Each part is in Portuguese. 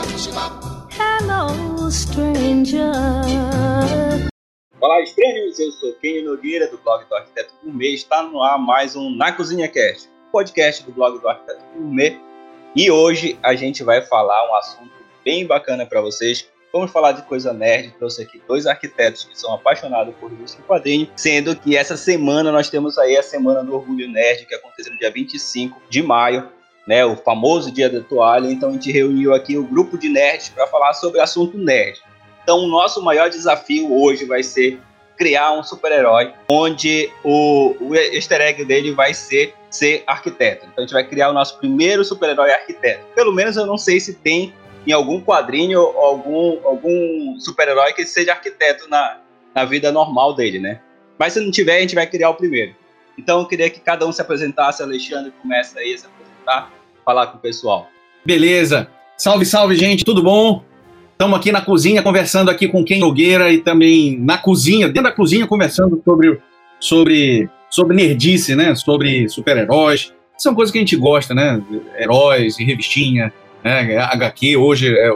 Hello, stranger. Olá, estranhos! Eu sou Kenny Nogueira, do blog do Arquiteto Gourmet. Está no ar mais um Na Cozinha Cast, podcast do blog do Arquiteto Gourmet. E hoje a gente vai falar um assunto bem bacana para vocês. Vamos falar de coisa nerd. Trouxe aqui dois arquitetos que são apaixonados por revista em quadrinho, sendo que essa semana nós temos aí a Semana do Orgulho Nerd, que aconteceu no dia 25 de maio, né, o famoso Dia da Toalha. Então a gente reuniu aqui o grupo de nerds para falar sobre assunto nerd. Então o nosso maior desafio hoje vai ser criar um super-herói onde o, o easter egg dele vai ser ser arquiteto. Então a gente vai criar o nosso primeiro super-herói arquiteto. Pelo menos eu não sei se tem em algum quadrinho algum, algum super-herói que seja arquiteto na, na vida normal dele, né? Mas se não tiver, a gente vai criar o primeiro. Então eu queria que cada um se apresentasse. Alexandre começa aí a se apresentar, falar com o pessoal. Beleza. Salve, salve, gente, tudo bom? Estamos aqui na cozinha conversando aqui com Ken Nogueira e também na cozinha, dentro da cozinha, conversando sobre, sobre, sobre nerdice, né? Sobre super-heróis. São coisas que a gente gosta, né? Heróis e revistinha, né? HQ, hoje é,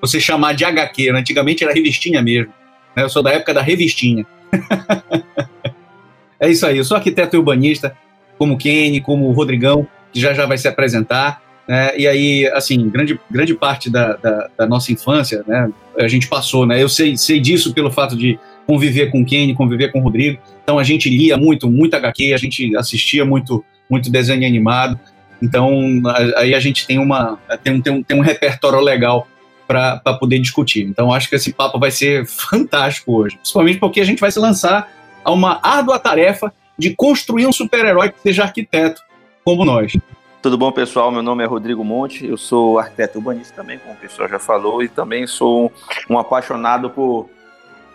você chamar de HQ, né? antigamente era revistinha mesmo. Né? Eu sou da época da revistinha. é isso aí, eu sou arquiteto urbanista, como Kenny, como o Rodrigão, que já já vai se apresentar. Né? E aí, assim, grande, grande parte da, da, da, nossa infância, né, a gente passou, né? Eu sei, sei disso pelo fato de conviver com o Kenny, conviver com o Rodrigo. Então a gente lia muito, muito HQ, a gente assistia muito, muito desenho animado. Então aí a gente tem uma tem um, tem um, tem um repertório legal para poder discutir. Então acho que esse papo vai ser fantástico hoje, principalmente porque a gente vai se lançar a uma árdua tarefa de construir um super-herói que seja arquiteto como nós. Tudo bom, pessoal? Meu nome é Rodrigo Monte, eu sou arquiteto urbanista também, como o pessoal já falou, e também sou um apaixonado por,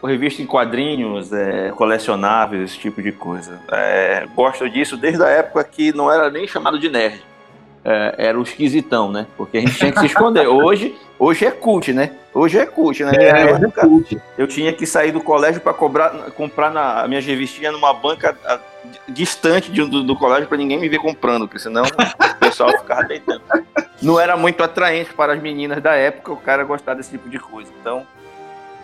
por revista em quadrinhos, é, colecionáveis, esse tipo de coisa. É, gosto disso desde a época que não era nem chamado de nerd. É, era o esquisitão, né? Porque a gente tinha que se esconder. Hoje, hoje é cult, né? Hoje é cult, né? É, é cult. Eu tinha que sair do colégio para comprar na, minha revistinha numa banca a, distante de, do, do, colégio para ninguém me ver comprando, porque senão o pessoal ficava deitando. Não era muito atraente para as meninas da época o cara gostar desse tipo de coisa. Então,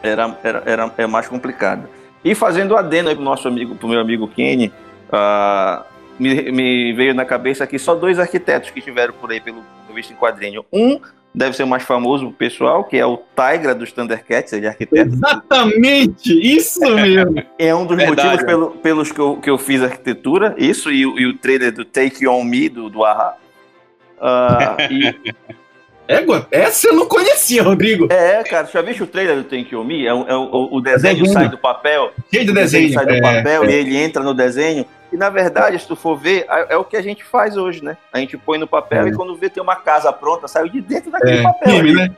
era, era, era é mais complicado. E fazendo adendo aí pro nosso amigo, pro meu amigo Kenny, uh, me, me, veio na cabeça aqui só dois arquitetos que tiveram por aí pelo visto em quadrinho. Um deve ser o mais famoso pessoal, que é o Tigra dos Thundercats, ele é arquiteto. Exatamente, isso mesmo. é um dos Verdade, motivos pelo, pelos que eu, que eu fiz arquitetura, isso e, e o trailer do Take On Me, do, do Aha. Uh, e... Égua, essa eu não conhecia, Rodrigo. É, cara, já viu o trailer do Take On Me? É, é o, o, desenho, desenho sai do papel. Cheio de desenho. sai do é, papel é. e ele entra no desenho. E na verdade, se tu for ver, é, o que a gente faz hoje, né? A gente põe no papel é. e quando vê tem uma casa pronta, saiu de dentro daquele é, papel. Firme, né?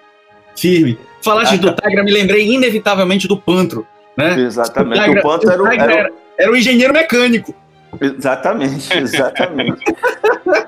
Firme. Falaste do Tigra, me lembrei inevitavelmente do Pantro, né? Exatamente. O, Tigra, o Pantro era o, era, era, era o engenheiro mecânico. Exatamente, exatamente.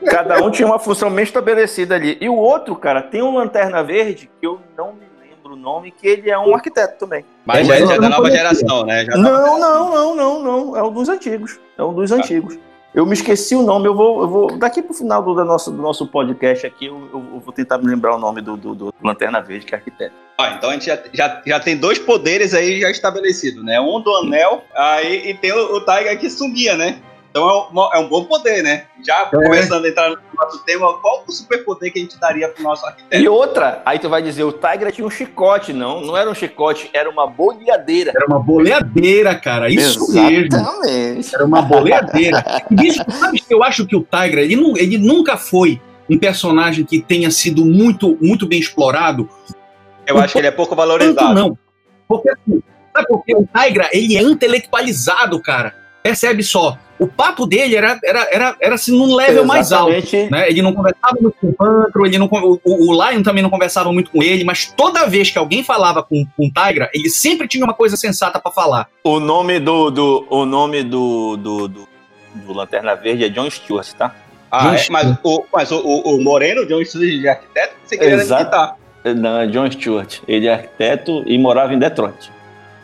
Cada um tinha uma função bem estabelecida ali. E o outro, cara, tem um lanterna verde que eu não me lembro o nome, que ele é um arquiteto também. Mas já, é da nova geração, né? Já não, não, não, não, não. É um dos antigos. É um dos ah. antigos. Eu me esqueci o nome, eu vou, eu vou daqui pro final do, do, nosso, do nosso podcast aqui, eu, eu, vou tentar me lembrar o nome do, do, do Lanterna Verde, que é arquiteto. Ah, então a gente já, já, já tem dois poderes aí já estabelecidos, né? Um do anel, aí, e tem o, o Tiger que sumia, né? Então é um, é um bom poder, né? Já é. começando a entrar no nosso tema, qual o superpoder que a gente daria pro nosso arquiteto? E outra, aí tu vai dizer, o Tigra tinha um chicote, não, não era um chicote, era uma boleadeira. Era uma boleadeira, cara, isso Exatamente. mesmo. Era uma boleadeira. Bicho, sabe que eu acho que o Tigra, ele, não, ele nunca foi um personagem que tenha sido muito, muito bem explorado. Eu acho que ele é pouco valorizado. Não, porque, assim, sabe porque o Tigra, ele é intelectualizado, cara. Percebe só, o papo dele era, era, era, era assim, num level Exatamente. mais alto. Né? Ele não conversava muito com o Pantro, ele não, o, o Lion também não conversava muito com ele, mas toda vez que alguém falava com, com o Tigra, ele sempre tinha uma coisa sensata para falar. O nome do, do, o nome do, do, do, do Lanterna Verde é John Stewart, tá? Ah, é? mas, o, mas o, o, o Moreno, John Stewart de arquiteto, você queria Exato. Não, é John Stewart. Ele é arquiteto e morava em Detroit.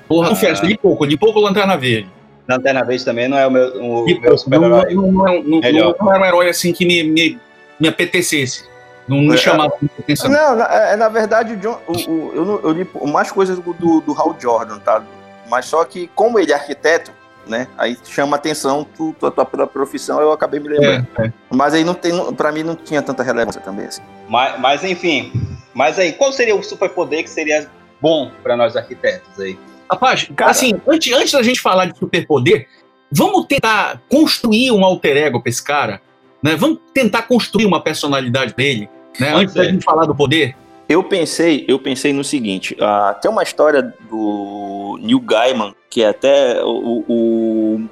Porra, ah. de pouco, de pouco Lanterna Verde. Lanterna Verde também não é o meu, o, meu super-herói. Não, não, não, não, era um herói assim que me, me, me apetecesse. Não me É, chamava muita atenção. Não, na, é, na verdade, o John, o, o- eu, não- eu li mais coisas do, do, Hal Jordan, tá? Mas só que, como ele é arquiteto, né? Aí chama atenção tu, tu, tua pela profissão, eu acabei me lembrando. É, é. Mas aí não tem, pra mim não tinha tanta relevância também, assim. Mas, mas enfim, mas aí, qual seria o superpoder que seria bom para nós arquitetos aí? Rapaz, Cara- assim, antes, antes da gente falar de superpoder, vamos tentar construir um alter ego pra esse cara, né? Vamos tentar construir uma personalidade dele, né? Antes da ser. gente falar do poder. Eu pensei, eu pensei no seguinte, ah, tem uma história do Neil Gaiman, que é até o, o- o-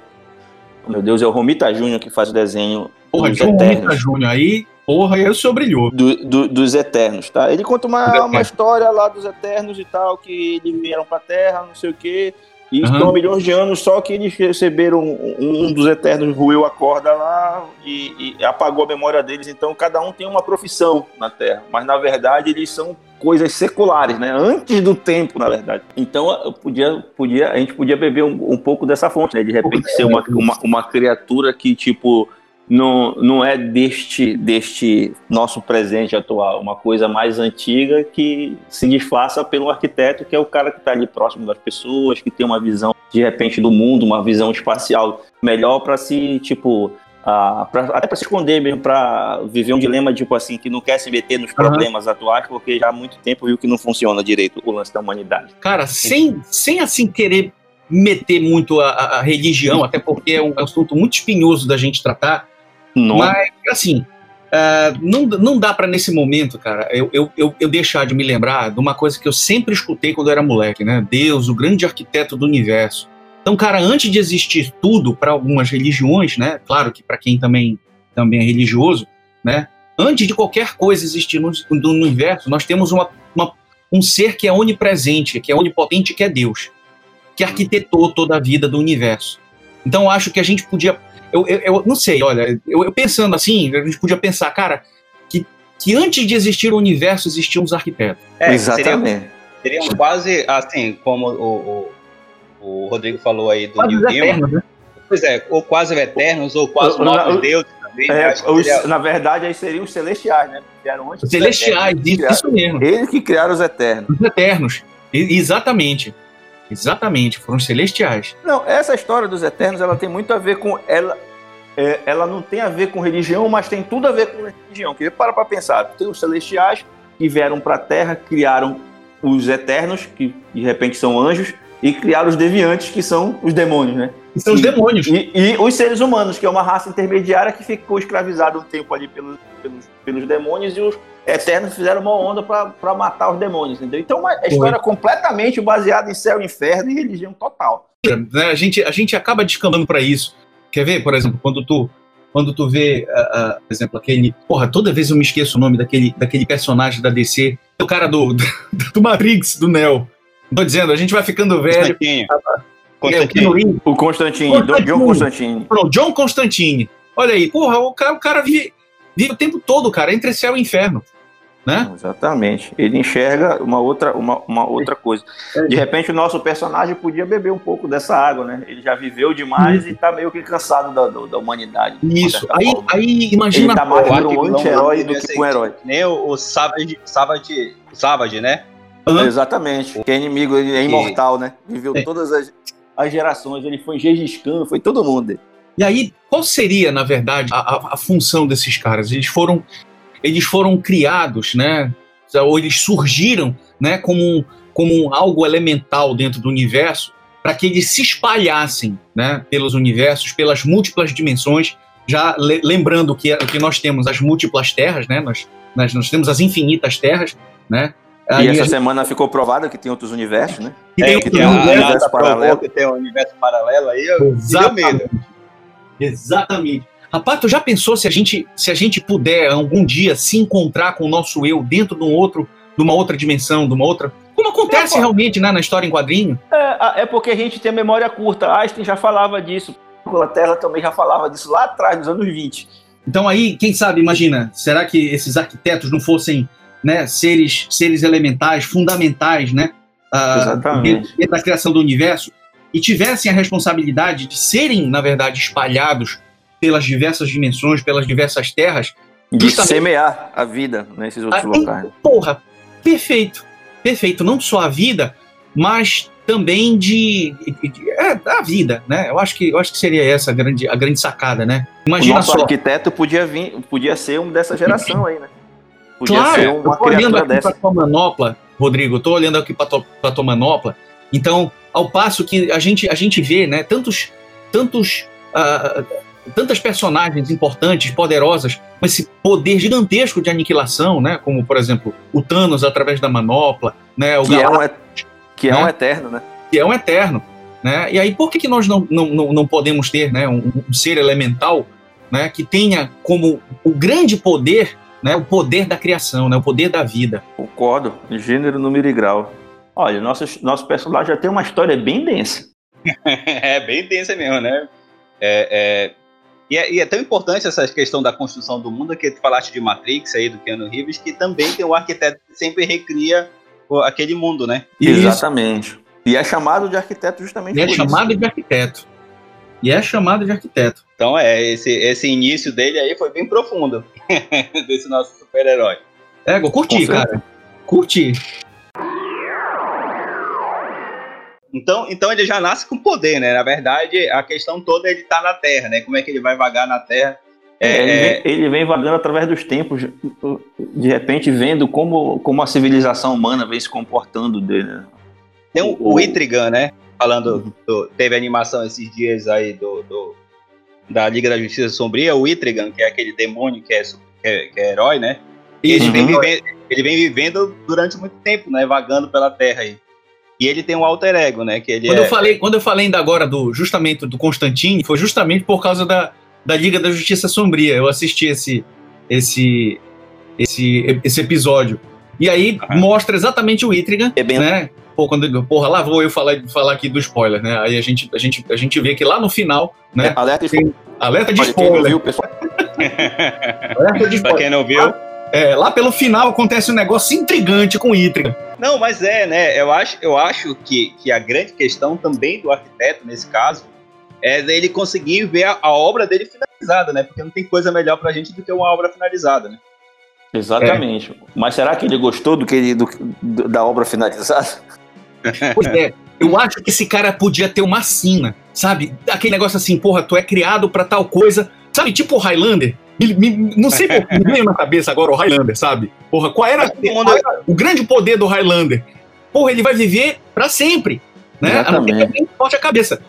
meu Deus, é o Romita Júnior que faz o desenho Porra, Eternos. Romita Júnior aí, porra, aí o senhor brilhou. Do- do- dos Eternos, tá? Ele conta uma, uma história lá dos Eternos e tal, que eles vieram pra Terra, não sei o quê, e Aham. estão milhões de anos, só que eles receberam, um, um dos Eternos ruiu a corda lá e, e apagou a memória deles, então cada um tem uma profissão na Terra, mas na verdade eles são coisas seculares, né? Antes do tempo, na verdade. Então eu podia, podia, a gente podia beber um, um pouco dessa fonte, né? De repente ser uma, uma, uma criatura que, tipo, não, não é deste, deste nosso presente atual, uma coisa mais antiga que se disfarça pelo arquiteto, que é o cara que está ali próximo das pessoas, que tem uma visão, de repente, do mundo, uma visão espacial melhor para se, tipo, ah, pra- até para se esconder mesmo, para viver um dilema, tipo assim, que não quer se meter nos problemas atuais, porque já há muito tempo viu que não funciona direito o lance da humanidade. Cara, sem, sem assim querer meter muito a- a religião, até porque é um assunto muito espinhoso da gente tratar, Não, Mas, assim, ah, não, não dá pra nesse momento, cara, eu, eu, eu, eu deixar de me lembrar de uma coisa que eu sempre escutei quando eu era moleque, né? Deus, o grande arquiteto do universo. Então, cara, antes de existir tudo para algumas religiões, né? Claro que para quem também, também é religioso, né? Antes de qualquer coisa existir no, no universo, nós temos uma, uma- um ser que é onipresente, que é onipotente, que é Deus, que arquitetou toda a vida do universo. Então, acho que a gente podia eu, eu, eu não sei, olha, eu, eu pensando assim, a gente podia pensar, cara, que, que antes de existir o universo existiam os arquitetos. É, Exatamente. Seriam, seriam quase assim, como o, o, o Rodrigo falou aí do Quase Gaiman. eternos, né? Pois é, ou quase eternos, ou quase novos deuses também. né? É, que os- seria- na verdade, aí seriam os celestiais, né? Antes Os celestiais, eternos. isso, isso mesmo. Eles que criaram os eternos. Os eternos. E- exatamente. Exatamente, foram os celestiais. Não, essa história dos eternos, ela tem muito a ver com ela. é, ela não tem a ver com religião, mas tem tudo a ver com religião. Que para para pensar, tem os celestiais que vieram para a Terra, criaram os eternos, que de repente são anjos, e criaram os deviantes, que são os demônios, né? São os E- demônios. E, e os seres humanos, que é uma raça intermediária que ficou escravizada um tempo ali pelos, pelos, pelos demônios, e os eternos fizeram uma onda para matar os demônios, entendeu? Então, uma história completamente baseada em céu e inferno e religião total. né? A, gente, a gente acaba descambando para isso. Quer ver, por exemplo, quando tu, quando tu vê, ah, ah, por exemplo, aquele. Porra, toda vez eu me esqueço o nome daquele, daquele personagem da DC, o cara do, do, do Matrix, do Neo. Tô dizendo, a gente vai ficando velho. Constantino. É, o. Reeves, O Constantine, Constantine. John Constantine. John Constantine. Olha aí, porra, o cara, o cara vive, vive o tempo todo, cara, entre céu e inferno. Né? Exatamente. Ele enxerga uma outra, uma, uma outra coisa. De repente, o nosso personagem podia beber um pouco dessa água, né? Ele já viveu demais e tá meio que cansado da, da, da humanidade. de Isso. Aí, forma. aí Ele imagina. tá mais que um não- anti-herói do que um herói. Nem o, o Savage, Savage, Savage, né? Hã? Exatamente. Que é inimigo, ele é imortal, né? Viveu É. todas as, as gerações. Ele foi Gengis Khan, foi todo mundo. E aí, qual seria, na verdade, a, a- a função desses caras? Eles foram, eles foram criados, né? Ou eles surgiram, né? Como, como algo elemental dentro do universo, para que eles se espalhassem, né? Pelos universos, pelas múltiplas dimensões. Já le- lembrando que, que nós temos as múltiplas terras, né? Nós, nós, nós temos as infinitas terras, né? E Aí essa gente semana ficou provado que tem outros universos, né? tem É, que tem um universo provou paralelo. que tem um universo paralelo aí, eu Exatamente. Exatamente. Rapaz, tu já pensou se a gente, se a gente puder algum dia se encontrar com o nosso eu dentro de um outro, de uma outra dimensão, de uma outra. Como acontece É, realmente né, na história em quadrinho? É, a- é porque a gente tem memória curta. Einstein já falava disso. A Tesla também já falava disso lá atrás, nos anos 20. Então aí, quem sabe, imagina, será que esses arquitetos não fossem né, seres, seres elementais, fundamentais, né? ah, Exatamente. dentro- dentro da criação do universo e tivessem a responsabilidade de serem, na verdade, espalhados pelas diversas dimensões, pelas diversas terras, De semear a vida nesses outros Ah, tem- locais. Porra, perfeito. Perfeito. Não só a vida, mas também de, de- de- é, da vida, né? Eu acho que eu acho que seria essa a grande, a grande sacada, né? O Imagina nosso só. arquiteto podia vir, podia ser um dessa geração aí, né? Podia Claro, ser eu uma tô olhando aqui para tua manopla, Rodrigo, eu tô olhando aqui para tua manopla. Então, ao passo que a gente, a gente vê, né, tantos, tantos, ah, tantas personagens importantes, poderosas, com esse poder gigantesco de aniquilação, né, como, por exemplo, o Thanos através da manopla, né, o Que é, Galactus, um, et- que é né? um eterno, né? que é um eterno, né? E aí por que, que nós não, não, não, não podemos ter, né, um, um ser elemental, né, que tenha como o grande poder, né, o poder da criação, né, o poder da vida? Concordo. Gênero, número e grau. Olha, nosso, nosso personagem já tem uma história bem densa. é bem densa mesmo, né? É, é- E, é, e é tão importante essa questão da construção do mundo que tu falaste de Matrix aí, do Keanu Reeves, que também tem um arquiteto que sempre recria aquele mundo, né? Exatamente. E é chamado de arquiteto justamente E é por chamado isso. de arquiteto. E é chamado de arquiteto. Então é, esse, esse início dele aí foi bem profundo, desse nosso super-herói. É, eu curti, Com certeza. cara. Curti. Então, então ele já nasce com poder, né? Na verdade, a questão toda é ele tá na Terra, né? Como é que ele vai vagar na Terra? É, É, ele, é, vem, ele vem vagando através dos tempos, de repente vendo como, como a civilização humana vem se comportando dele. né? Tem o, o- o Itrigan, né? Falando, do- teve animação esses dias aí do, do- da Liga da Justiça Sombria, o Itrigan, que é aquele demônio que é, que é, que é herói, né? E ele, Isso, vem Uhum. vivendo, ele vem vivendo durante muito tempo, né? Vagando pela Terra aí. E ele tem um alter ego, né? Que ele Quando, é, eu falei, quando eu falei ainda agora do justamente do Constantine, foi justamente por causa da, da Liga da Justiça Sombria. Eu assisti esse, esse, esse, esse episódio. E aí mostra exatamente o Itrigan, É bem- né? Pô, quando, porra, lá vou eu falar, falar aqui do spoiler, né? Aí a gente, a, gente, a gente vê que lá no final, né? Alerta de Tem- Alerta de Olha, quem não spoiler. viu, pessoal. Alerta de pra spoiler. quem não viu. É, lá pelo final acontece um negócio intrigante com o Itrigan. Não, mas é, né? Eu acho, eu acho que, que a grande questão também do arquiteto, nesse caso, é ele conseguir ver a, a obra dele finalizada, né? Porque não tem coisa melhor pra gente do que uma obra finalizada, né? Exatamente. Mas será que ele gostou do que ele, do- do- da obra finalizada? Pois é, eu acho que esse cara podia ter uma sina, sabe? Aquele negócio assim, porra, tu é criado pra tal coisa, sabe? Tipo o Highlander. Me- me- não sei por que me veio na cabeça agora o Highlander, sabe? Porra, qual era, qual era o grande poder do Highlander? Porra, ele vai viver pra sempre, né? A não ser Exatamente. corte a cabeça.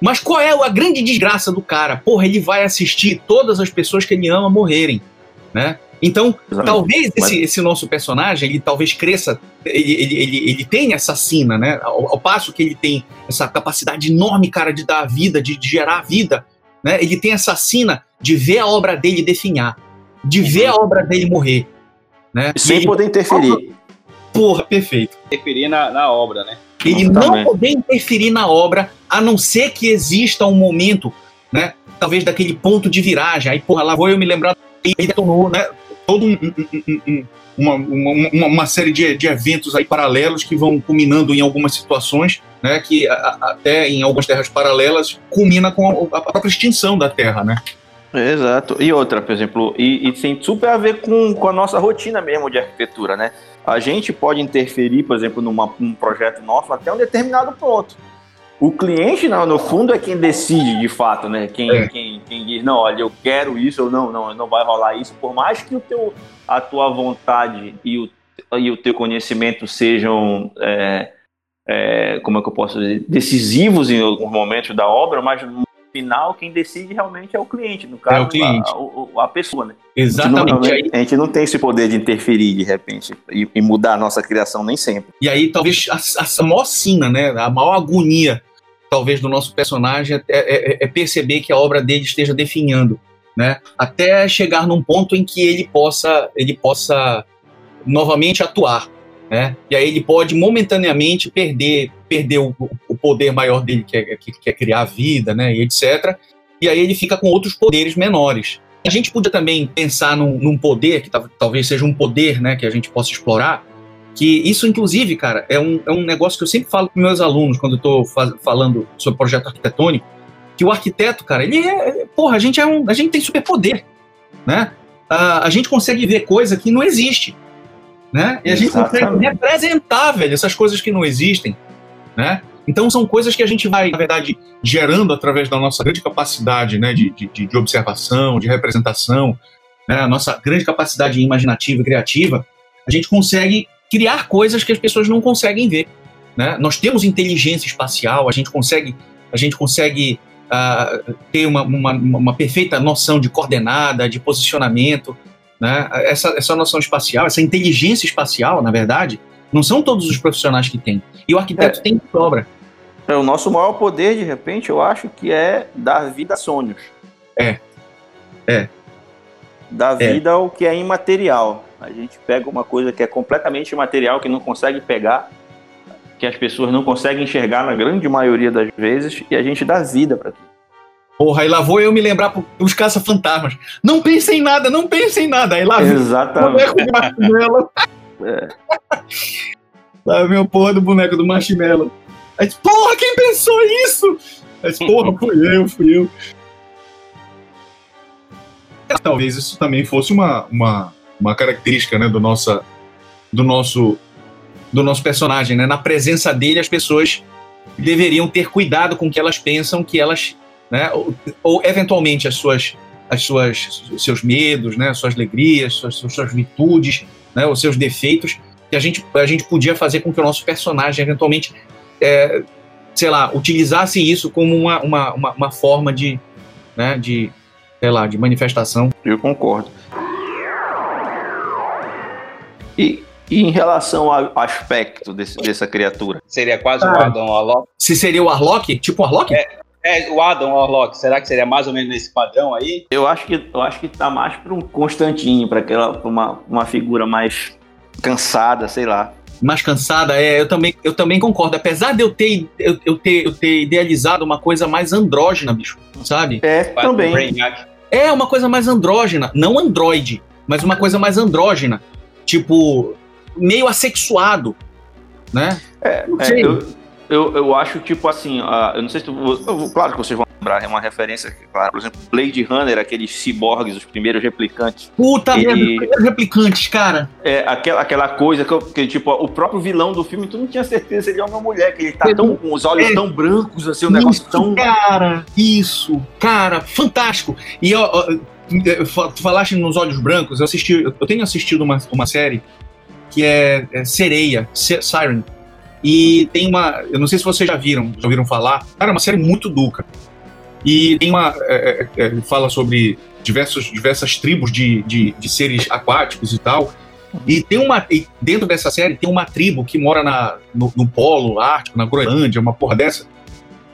Mas qual é a grande desgraça do cara? Porra, ele vai assistir todas as pessoas que ele ama morrerem, né? Então, Exatamente. talvez Mas- esse, esse nosso personagem, ele talvez cresça, ele, ele, ele, ele tem essa sina, né? Ao, ao passo que ele tem essa capacidade enorme, cara, de dar vida, de, de gerar vida, né? Ele tem essa sina de ver a obra dele definhar, de ver a obra dele morrer, né? Sem ele, poder interferir. porra, perfeito. Interferir na, na obra, né? Ele não Exatamente. poder interferir na obra, a não ser que exista um momento, né? Talvez daquele ponto de viragem. Aí, porra, lá vou eu me lembrar, ele detonou, né? Todo um, um- um- um- uma, uma, uma- série de, de eventos aí paralelos que vão culminando em algumas situações, né? Que a- a- até em algumas terras paralelas culmina com a, a própria extinção da Terra, né? Exato. E outra, por exemplo, e, e tem super a ver com, com a nossa rotina mesmo de arquitetura, né? A gente pode interferir, por exemplo, numa, num projeto nosso até um determinado ponto. O cliente, no, no fundo, é quem decide de fato, né? Quem, É. quem, quem diz, não, olha, eu quero isso ou não, não, não vai rolar isso. Por mais que o teu, a tua vontade e o, e o teu conhecimento sejam, é, é, como é que eu posso dizer, decisivos em alguns momentos da obra, mas no final quem decide realmente é o cliente, no caso, É o cliente. A, o- a pessoa, né? Exatamente. A gente, não, a gente não tem esse poder de interferir de repente e, e mudar a nossa criação nem sempre. e aí talvez a, a maior sina, né? A maior agonia, talvez, do nosso personagem é, é- é perceber que a obra dele esteja definhando, né? Até chegar num ponto em que ele possa, ele possa novamente atuar, né? E aí ele pode momentaneamente perder, perder o, o poder maior dele, que é, que, que é criar vida, né? E etc. E aí ele fica com outros poderes menores. A gente podia também pensar num, num poder, que tal- talvez seja um poder, né? Que a gente possa explorar, que isso, inclusive, cara, é um, é um negócio que eu sempre falo com meus alunos quando eu estou falando sobre projeto arquitetônico, que o arquiteto, cara, ele é. Porra, a gente é um. A gente tem superpoder, né? ah, a gente consegue ver coisa que não existe. Né? E a gente consegue Exatamente. representar, velho, essas coisas que não existem. Né? Então são coisas que a gente vai, na verdade, gerando através da nossa grande capacidade né, de, de, de observação, de representação, né, a nossa grande capacidade imaginativa e criativa, a gente consegue criar coisas que as pessoas não conseguem ver. Né? Nós temos inteligência espacial, a gente consegue, a gente consegue ah, ter uma, uma, uma perfeita noção de coordenada, de posicionamento. Né? Essa, essa noção espacial, essa inteligência espacial, na verdade, não são todos os profissionais que têm. E o arquiteto É. tem de sobra. É, o nosso maior poder, de repente, eu acho que é dar vida a sonhos. É. É. Dar É. vida ao que é imaterial. A gente pega uma coisa que é completamente imaterial, que não consegue pegar, que as pessoas não conseguem enxergar na grande maioria das vezes, e a gente dá vida para aquilo. Porra, aí lá vou eu me lembrar pros caça-fantasmas. Não pensem em nada, não pensem em nada. Aí lá vem o Exatamente. boneco do marshmallow. É. Lá vem a porra do boneco do marshmallow. Aí porra, quem pensou isso? Aí porra, fui eu, fui eu. Talvez isso também fosse uma, uma, uma característica né, do, nossa, do, nosso, do nosso personagem. Né? Na presença dele, as pessoas deveriam ter cuidado com o que elas pensam, que elas. Né, ou, ou eventualmente as suas, as suas, seus medos, né, suas alegrias, suas, suas virtudes, né, os seus defeitos, que a gente, a gente podia fazer com que o nosso personagem eventualmente, é, sei lá, utilizasse isso como uma, uma, uma, uma forma de, né, de, sei lá, de manifestação. Eu concordo. E, e em relação ao aspecto desse- dessa criatura? Seria quase o Ah. Adam Warlock. Se seria o Arlok, tipo o Arlok? É, o Adam Warlock, será que seria mais ou menos nesse padrão aí? Eu acho que eu acho que tá mais para um Constantino, para aquela pra uma, uma figura mais cansada, sei lá. mais cansada, é, eu também, eu também concordo. Apesar de eu ter, eu, eu ter, eu ter idealizado uma coisa mais andrógena, bicho, sabe? É, também. Brainiac. É uma coisa mais andrógena, não androide, mas uma coisa mais andrógena, tipo meio assexuado, né? É, Não é, eu, eu, eu acho, tipo assim, ah, eu não sei se tu, eu- claro que vocês vão lembrar, é uma referência, claro, por exemplo, Blade Runner, aqueles ciborgues, os primeiros replicantes, Puta merda, os primeiros replicantes, cara. é, aquela, aquela coisa que, que, tipo, o próprio vilão do filme, tu não tinha certeza se ele é ou mulher, que ele tá tão, com os olhos É. tão brancos, assim, um negócio Isso, tão... cara, isso, cara, fantástico. E ó, ó, tu falaste nos Olhos Brancos, eu assisti, eu tenho assistido uma, uma série que é, é Sereia, Se- Siren. E tem uma, eu não sei se vocês já viram, já ouviram falar. Cara, é uma série muito duca. E tem uma, é, é, é, fala sobre diversos, diversas tribos de, de, de seres aquáticos e tal. E tem uma, e dentro dessa série tem uma tribo que mora na, no, no Polo Ártico, na Groenlândia, uma porra dessa.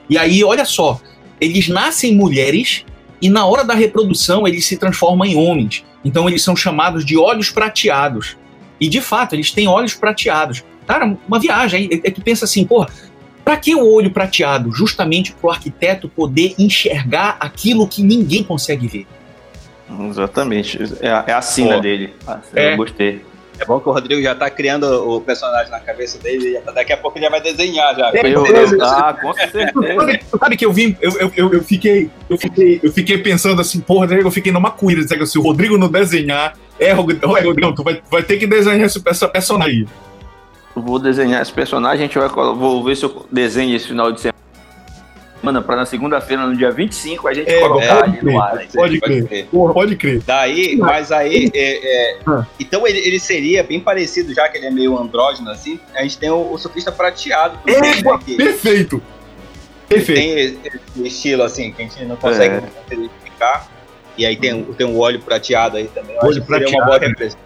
E aí, olha só, eles nascem mulheres e na hora da reprodução eles se transformam em homens. Então eles são chamados de olhos prateados. E de fato, eles têm olhos prateados. Cara, uma viagem. Aí é que pensa assim, porra, pra que o olho prateado? Justamente pro arquiteto poder enxergar aquilo que ninguém consegue ver. Exatamente, é, a- é a sina Pô. dele. É. Eu gostei. É bom que o Rodrigo já tá criando o personagem na cabeça dele, já tá- daqui a pouco ele já vai desenhar já. É, Eu, beleza. eu, ah, com certeza. Sabe, sabe que eu vim, eu, eu, eu, eu fiquei, eu fiquei, eu fiquei pensando assim, porra, eu fiquei numa cuida? Se o Rodrigo não desenhar, é, Rodrigo, é, tu vai, vai ter que desenhar esse- essa personagem aí. Eu vou desenhar esse personagem, a gente vai vou ver se eu desenho esse final de semana pra na segunda-feira, no dia 25, a gente É, colocar pode ali crer. no ar. aí. Pode crer. Porra, pode crer. Daí, mas aí, é, é, Ah. então ele, ele seria bem parecido, já que ele é meio andrógeno assim. A gente tem o, o surfista prateado, É, né, que Perfeito. Perfeito. tem esse esse estilo assim que a gente não consegue É. identificar. E aí tem, o- tem um óleo prateado aí também. Eu uma prateado. boa representação.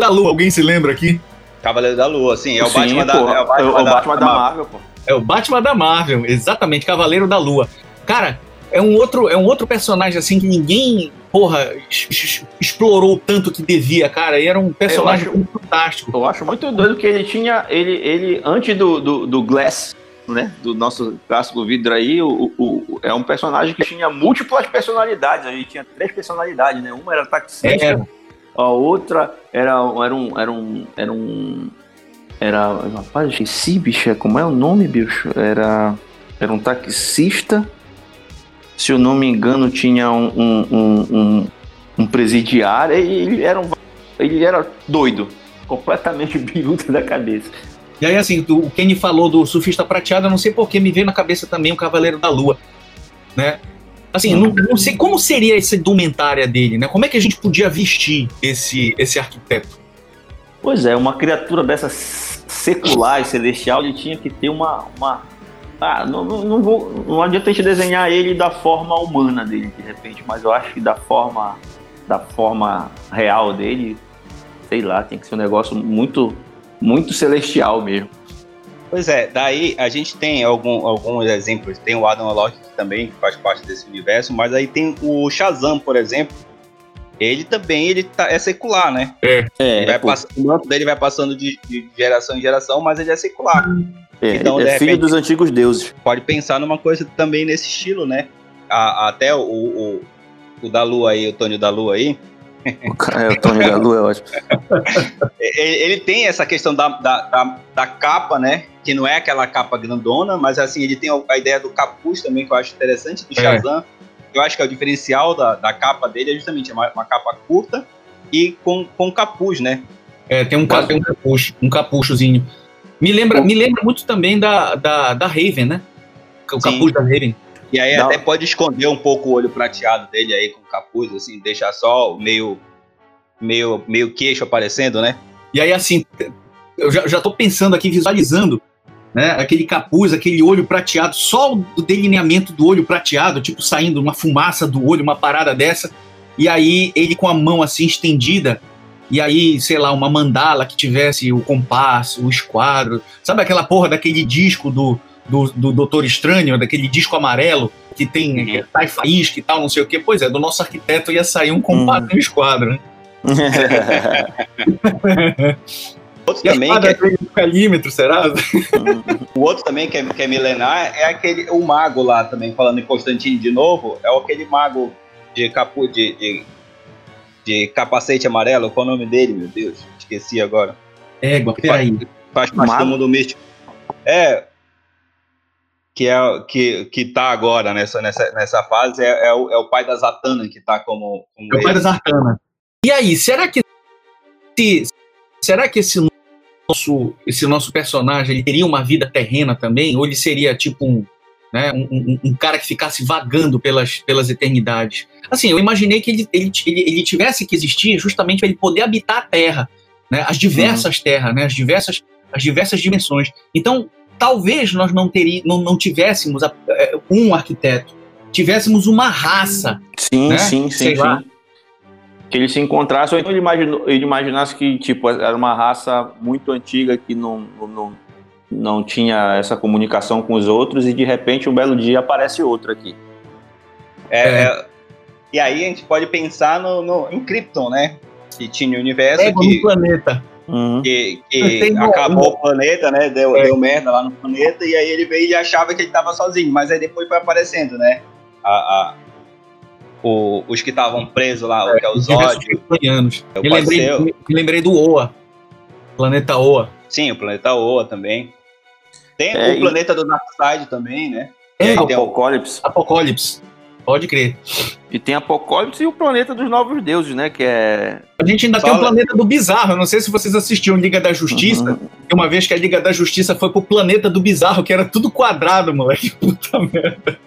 Da Lua, alguém se lembra aqui? Cavaleiro da Lua, assim, é o Sim, Batman da, é o Batman, o da, Batman da Marvel, pô. É o Batman da Marvel, exatamente, Cavaleiro da Lua. Cara, é um outro, é um outro personagem assim que ninguém, porra, explorou tanto que devia, cara. E era um personagem acho- fantástico. Eu acho muito doido que ele tinha, ele, ele antes do, do, do Glass, né, do nosso clássico vidro aí, o, o- é um personagem que tinha múltiplas personalidades, ele tinha três personalidades, né, uma era taxista, Era. a outra era, era um, era um, era um, era, rapaz, esqueci, bicho, como é o nome, bicho? Era, era um taxista, se eu não me engano, tinha um, um, um, um, um presidiário, e ele era, um, ele era doido, completamente biruta da cabeça. E aí, assim, o Kenny falou do surfista prateado, eu não sei porquê, me veio na cabeça também o Cavaleiro da Lua, né? Assim, não, não, sei como seria essa indumentária dele, né? Como é que a gente podia vestir esse, esse arquiteto? Pois é, uma criatura dessa secular e celestial, ele tinha que ter uma. uma ah, não, não, não, vou, não adianta a gente desenhar ele da forma humana dele, de repente, mas eu acho que da forma, da forma real dele, sei lá, tem que ser um negócio muito muito celestial mesmo. Pois é, daí a gente tem algum, alguns exemplos. Tem o Adam também, que faz parte desse universo, mas aí tem o Shazam, por exemplo. Ele também ele tá, é secular, né? É. é vai pass... O manto dele vai passando de, de, geração em geração, mas ele é secular. É, então, é filho dos antigos deuses. Pode pensar numa coisa também nesse estilo, né? A, até o, o, o da Lua aí, o Tônio da Lua aí, é, o Tony da Lua é ótimo. ele tem essa questão da, da, da, da, capa, né? Que não é aquela capa grandona, mas assim, ele tem a ideia do capuz também, que eu acho interessante, do é. Shazam. É. Eu acho que é o diferencial da, da capa dele é justamente uma, uma capa curta e com, com capuz, né? É, tem um, tem um capucho, um capuchozinho. Me lembra, me lembra muito também da, da, da Raven, né? O Sim. capuz da Raven. E aí até pode esconder um pouco o olho prateado dele aí com capuz, assim, deixar só meio, meio, meio queixo aparecendo, né? E aí, assim, eu já, já tô pensando aqui, visualizando, né? Aquele capuz, aquele olho prateado, só o delineamento do olho prateado, tipo saindo uma fumaça do olho, uma parada dessa. E aí ele com a mão assim estendida, e aí, sei lá, uma mandala que tivesse o compasso, o esquadro, sabe aquela porra daquele disco do, do, do Doutor Estranho, daquele disco amarelo que tem uhum. sai faísca e tal, não sei o que. Pois é, do nosso arquiteto ia sair um compacto uhum. esquadro, né? outro também que é... calímetro, será? o outro também que é, que é milenar é aquele o mago lá também falando em Constantino de novo é aquele mago de capu de, de, de capacete amarelo qual é o nome dele meu Deus esqueci agora égua peraí faz, faz parte do mundo místico é que é que que tá agora nessa nessa, nessa fase é, é, o, é o pai da Zatanna que tá como, como é o pai da Zatanna e aí será que se, será que esse nosso esse nosso personagem ele teria uma vida terrena também ou ele seria tipo um né, um, um, um, cara que ficasse vagando pelas, pelas eternidades. Assim, eu imaginei que ele, ele, ele, ele tivesse que existir justamente para ele poder habitar a Terra, né, as diversas uhum. terras, né, as diversas, as diversas dimensões. Então, talvez nós não, teri, não, não tivéssemos a, é, um arquiteto, tivéssemos uma raça. Sim, né? sim, sim, sim. Que ele se encontrasse, ou então ele, imaginou, ele imaginasse que tipo, era uma raça muito antiga que não, não, não tinha essa comunicação com os outros e de repente um belo dia aparece outro aqui. É, é. é e aí a gente pode pensar no, no, em Krypton, né? Que tinha o universo. É, que... planeta Uhum. Que, que acabou o planeta, né? Deu, é. deu merda lá no planeta, e aí ele veio e achava que ele tava sozinho, mas aí depois foi aparecendo, né? A, a o, os que estavam presos lá, é, o que é o Zod. Me lembrei, me lembrei do Oa. Planeta Oa. Sim, o planeta Oa também. Tem é, o planeta do Darkseid também, né? É, Apocalipse. Apocalipse. Pode crer. E tem Apocalipse e o planeta dos novos deuses, né? Que é. A gente ainda Fala. tem o planeta do Bizarro. Eu não sei se vocês assistiram Liga da Justiça. Uhum. Uma vez que a Liga da Justiça foi pro planeta do Bizarro, que era tudo quadrado, moleque. Puta merda.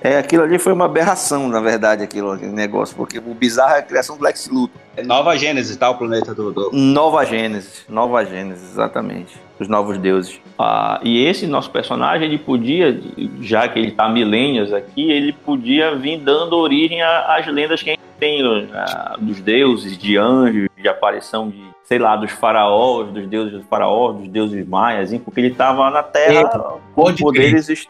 É, aquilo ali foi uma aberração, na verdade, aquilo, aquele negócio, porque o bizarro é a criação do Lex Luthor. É Nova Gênesis, tá? O planeta do, do. Nova Gênesis, Nova Gênesis, exatamente. Os novos deuses. Ah, e esse nosso personagem, ele podia, já que ele está milênios aqui, ele podia vir dando origem às lendas que a gente tem ah, dos deuses, de anjos, de aparição de, sei lá, dos faraós, dos deuses dos faraós, dos deuses maias, porque ele estava na Terra é, com poderes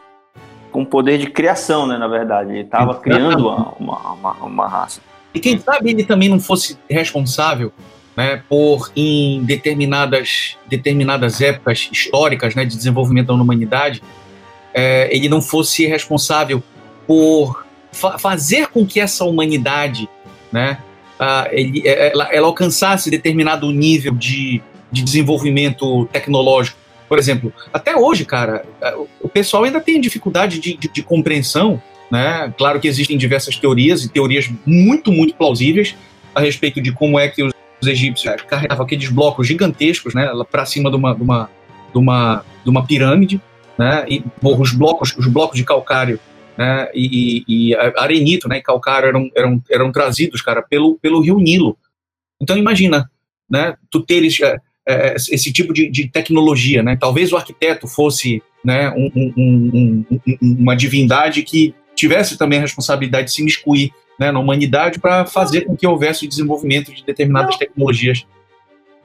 com poder de criação, né, na verdade. Ele estava criando uma, uma, uma, raça. E quem sabe ele também não fosse responsável né, por, em determinadas, determinadas épocas históricas né, de desenvolvimento da humanidade, é, ele não fosse responsável por fa fazer com que essa humanidade né, ele, é, ela, ela alcançasse determinado nível de, de desenvolvimento tecnológico por exemplo, até hoje, cara, o pessoal ainda tem dificuldade de, de, de compreensão Né? Claro que existem diversas teorias e teorias muito, muito plausíveis a respeito de como é que egípcios carregavam aqueles blocos gigantescos né, para cima de uma, de, uma, de, uma, de uma pirâmide. Né? E os, blocos, os blocos de calcário né, e, e, e arenito né, e calcário eram, eram, eram trazidos cara, pelo, pelo rio Nilo. Então imagina, né, tu teres é, é, esse tipo de, de, tecnologia, né? Talvez o arquiteto fosse né, um, um, um, uma divindade que tivesse também a responsabilidade de se miscuir né, na humanidade para fazer com que houvesse o desenvolvimento de determinadas tecnologias.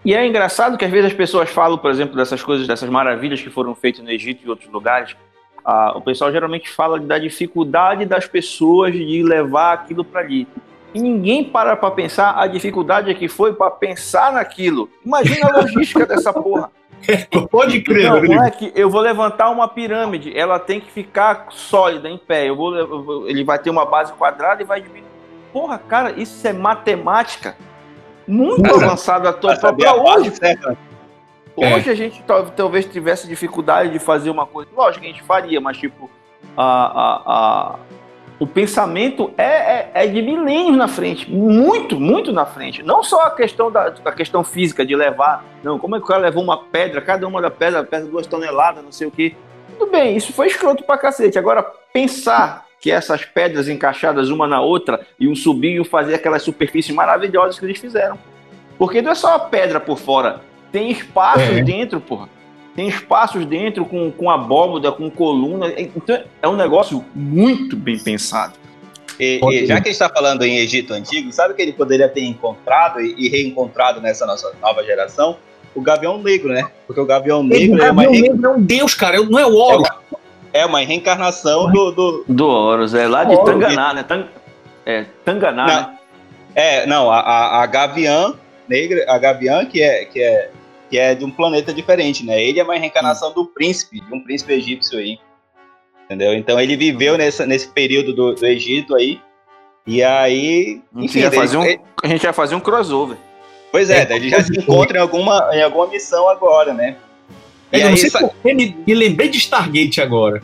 E é engraçado que às vezes as pessoas falam, por exemplo, dessas coisas, dessas maravilhas que foram feitas no Egito e outros lugares. Ah, o pessoal geralmente fala da dificuldade das pessoas de levar aquilo para ali. E ninguém para para pensar a dificuldade que foi para pensar naquilo. Imagina a logística dessa porra. Pode crer, não, não é que eu vou levantar uma pirâmide, ela tem que ficar sólida, em pé. Eu vou, eu vou ele vai ter uma base quadrada e vai diminuir. Porra, cara, isso é matemática muito avançada para hoje. Certa. Hoje é. a gente talvez tivesse dificuldade de fazer uma coisa. Lógico que a gente faria, mas tipo, a, a, a o pensamento é, é, é, de milênios na frente, muito, muito na frente. Não só a questão da a questão física de levar, não, como é que o cara levou uma pedra, cada uma da pedra pesa duas toneladas, não sei o quê. Tudo bem, isso foi escroto pra cacete. Agora, pensar que essas pedras encaixadas uma na outra iam subir e fazer aquelas superfícies maravilhosas que eles fizeram. Porque não é só a pedra por fora, tem espaço é. dentro, porra tem espaços dentro com, com abóboda, com coluna. Então é um negócio muito bem pensado. E, e já que a gente está falando em Egito Antigo, sabe que ele poderia ter encontrado e, e, reencontrado nessa nossa nova geração? O Gavião Negro, né? Porque o Gavião Negro o é uma. Gavião Negro é um deus, cara, não é o Horus. É uma, é uma reencarnação do. Do, do Horus, é lá de Horus. Tanganá, né? Tang, é, Tanganá, não, né? É, não, a, a, a Gavião Negra, a Gavião, que é, que é que é de um planeta diferente, né? Ele é uma reencarnação do príncipe, de um príncipe egípcio aí. Entendeu? Então ele viveu nessa, nesse período do, do Egito aí. E aí. Enfim, a, gente um, a gente vai fazer um crossover. Pois é, é ele já se encontra em alguma, em alguma missão agora, né? E eu não sei porque me, me lembrei de Stargate agora.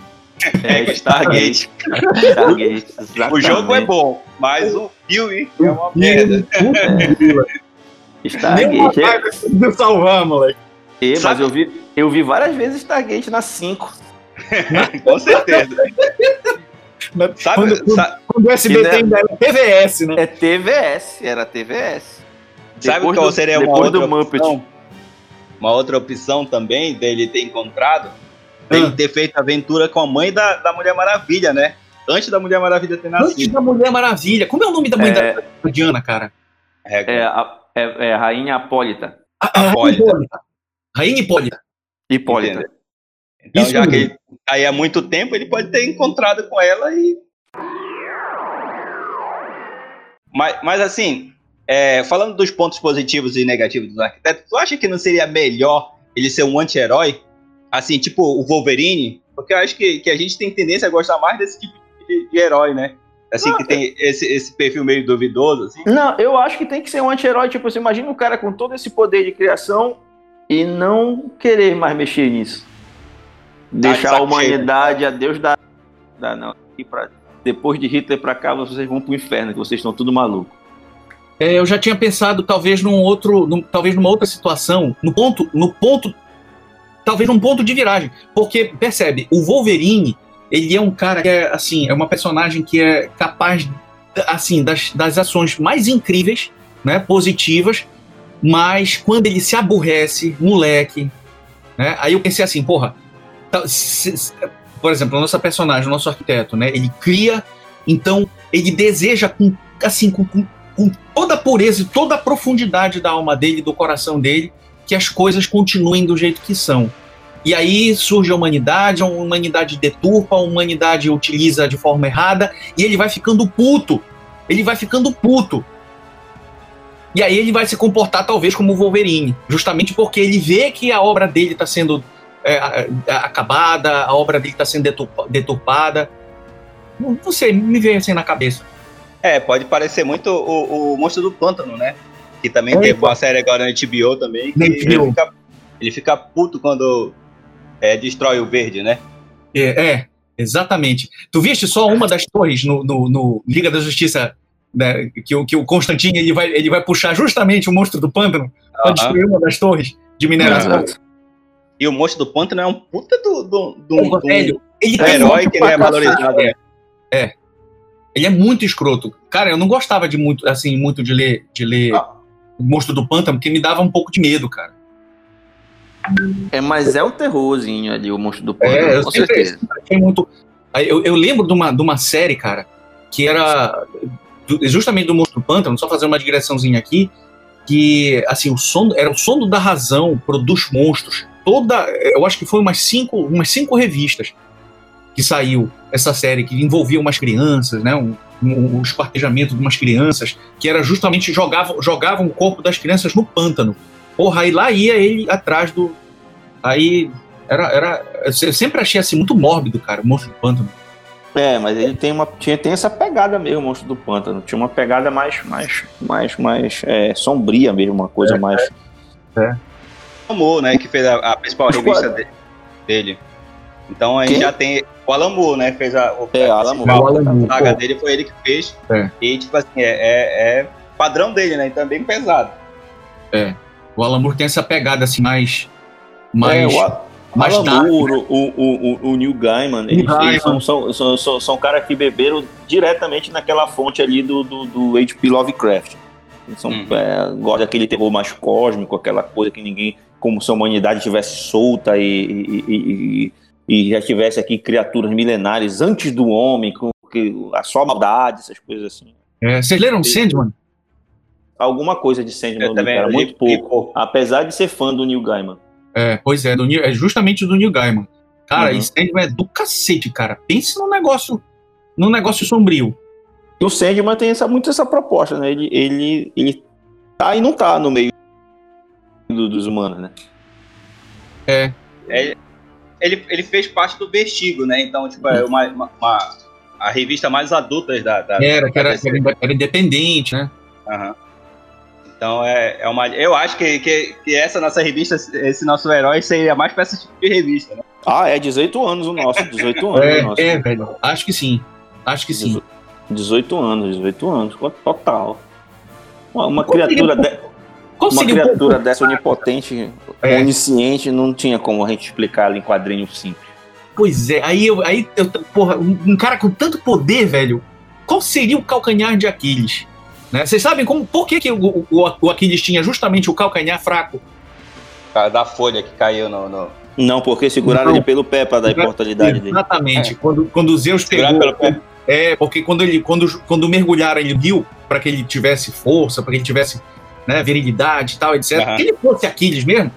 É, Stargate. Stargate o jogo é bom, mas o filme é uma merda. Stargate. É... salvar, moleque. E, mas eu vi, eu vi várias vezes Stargate na 5. Com certeza. sabe, quando, sabe, quando o SBT é- ainda era TVS, né? É TVS, era TVS. Sabe depois qual do, seria uma outra opção? Uma outra opção também dele ter encontrado? Ele ah. ter feito aventura com a mãe da, da Mulher Maravilha, né? Antes da Mulher Maravilha ter nascido. Antes da Mulher Maravilha. Como é o nome da mãe é... da Diana, cara? É, é a, é, é Rainha Apólita. Apólita. Rainha Hipólita. Hipólita. Então, Isso já mesmo. que ele tá aí há muito tempo, ele pode ter encontrado com ela e. Mas, mas assim, é, falando dos pontos positivos e negativos do arquiteto, tu acha que não seria melhor ele ser um anti-herói? Assim, tipo o Wolverine? Porque eu acho que, que a gente tem tendência a gostar mais desse tipo de, de herói, né? Assim, não, que tem esse, esse perfil meio duvidoso, assim? Não, eu acho que tem que ser um anti-herói. Tipo, você imagina um cara com todo esse poder de criação e não querer mais mexer nisso. Tá Deixar a humanidade cheio. a Deus da. da não. E pra, depois de Hitler pra cá, vocês vão pro inferno, que vocês estão tudo maluco. É, eu já tinha pensado, talvez, num outro. Num, talvez numa outra situação. No ponto. No ponto. Talvez num ponto de viragem. Porque, percebe, o Wolverine ele é um cara que é, assim, é uma personagem que é capaz, assim, das, das ações mais incríveis, né, positivas, mas quando ele se aborrece, moleque, né, aí eu pensei assim, porra, tá, por exemplo, a nossa personagem, o nosso arquiteto, né, ele cria, então ele deseja com, assim, com, com, com toda a pureza e toda a profundidade da alma dele, do coração dele, que as coisas continuem do jeito que são. E aí surge a humanidade, a humanidade deturpa, a humanidade utiliza de forma errada, e ele vai ficando puto. Ele vai ficando puto. E aí ele vai se comportar talvez como o Wolverine, justamente porque ele vê que a obra dele está sendo é, acabada, a obra dele está sendo deturpada. Não, não, sei, me veio assim na cabeça. É, pode parecer muito o, o Monstro do Pântano, né? Que também é, teve uma série agora na HBO também. Que ele, fica, ele fica puto quando é, destrói o verde, né? É, é, Exatamente. Tu viste só uma das torres no, no, no Liga da Justiça, né, que, o, que o Constantine ele vai, ele vai puxar justamente o monstro do pântano para destruir uma das torres de mineração. E o monstro do pântano é um puta do, do, do, Porra, do- velho, ele do tem herói que ele é valorizado. né? Ele é muito escroto. Cara, eu não gostava de muito, assim, muito de ler, de ler Ah. o monstro do pântano, porque me dava um pouco de medo, cara. É, mas é o terrorzinho ali, o monstro do pântano, É, eu com sempre, certeza. sempre muito. Eu, eu lembro de uma, de uma série, cara, que era do- justamente do Monstro do Pântano, só fazer uma digressãozinha aqui, que, assim, o sono, era o sono da razão produz monstros. Toda, eu acho que foi umas cinco, umas cinco revistas que saiu essa série, que envolvia umas crianças, né, um, um, um esquartejamento de umas crianças, que era justamente jogavam, jogavam o corpo das crianças no pântano. Porra, aí lá ia ele atrás do. Aí era. era eu sempre achei assim muito mórbido, cara, o monstro do pântano. É, mas ele tem uma tinha tem essa pegada mesmo, o monstro do pântano. Tinha uma pegada mais mais mais mais é, sombria mesmo, uma coisa mais. Alan Moore, né, que fez a, a principal Os revista de- dele. Então a gente Quem? já tem o Alan Moore, né, fez a, o, É, a. Alan Moore, saga pô. dele foi ele que fez. É. E tipo assim, é, é, é padrão dele, né, então é bem pesado. O Alan Moore tem essa pegada assim mais. mais é, o A- mais Alan dark, Moore, o, o, o, o Neil Gaiman, eles, Gaiman. eles são, são, são, são, são caras que beberam diretamente naquela fonte ali do, do, do H.P. Lovecraft. Eles são, Hum. é, gostam daquele terror mais cósmico, aquela coisa que ninguém, como se a humanidade estivesse solta e, e, e, e- já tivesse aqui criaturas milenares antes do homem, com que, a só maldade, essas coisas assim. É, vocês leram Sandman? Alguma coisa de Sandman, Eu também cara, muito li pouco. pouco. Apesar de ser fã do Neil Gaiman. É, pois é, do Neil- é justamente do Neil Gaiman. Cara, Uhum. e Sandman é do cacete, cara. Pense num negócio, num negócio sombrio. E o Sandman tem essa, muito essa proposta, né? Ele, ele, ele tá e não tá no meio do- dos humanos, né? Ele, ele fez parte do Vertigo, né, então tipo, é uma, uma, uma- a revista mais adulta da... da Era, que era, era, era independente, né? Aham. Então é, é uma. Eu acho que, que, que essa nossa revista, esse nosso herói, seria mais pra esse tipo de revista, né? Ah, é 18 anos o nosso, 18 anos o É, nosso. é, velho. Acho que sim. Acho que sim. 18 anos, 18 anos, total. Uma, uma criatura, o- de- Qual uma o criatura dessa onipotente, É. onisciente, não tinha como a gente explicar ela em quadrinho simples. Pois é, aí eu, aí eu, porra, um, um cara com tanto poder, velho, qual seria o calcanhar de Aquiles? Né? Vocês sabem como, por que, que o, o, o Aquiles tinha justamente o calcanhar fraco? Cara, Da folha que caiu no. no... Não, porque seguraram Não. ele pelo pé pra dar imortalidade dele. Exatamente. Quando, quando Zeus Segurado pegou. pelo pé. É, porque quando ele quando, quando mergulharam ele viu para que ele tivesse força, para que ele tivesse né, virilidade e tal, etc. Aham. Que ele fosse Aquiles mesmo,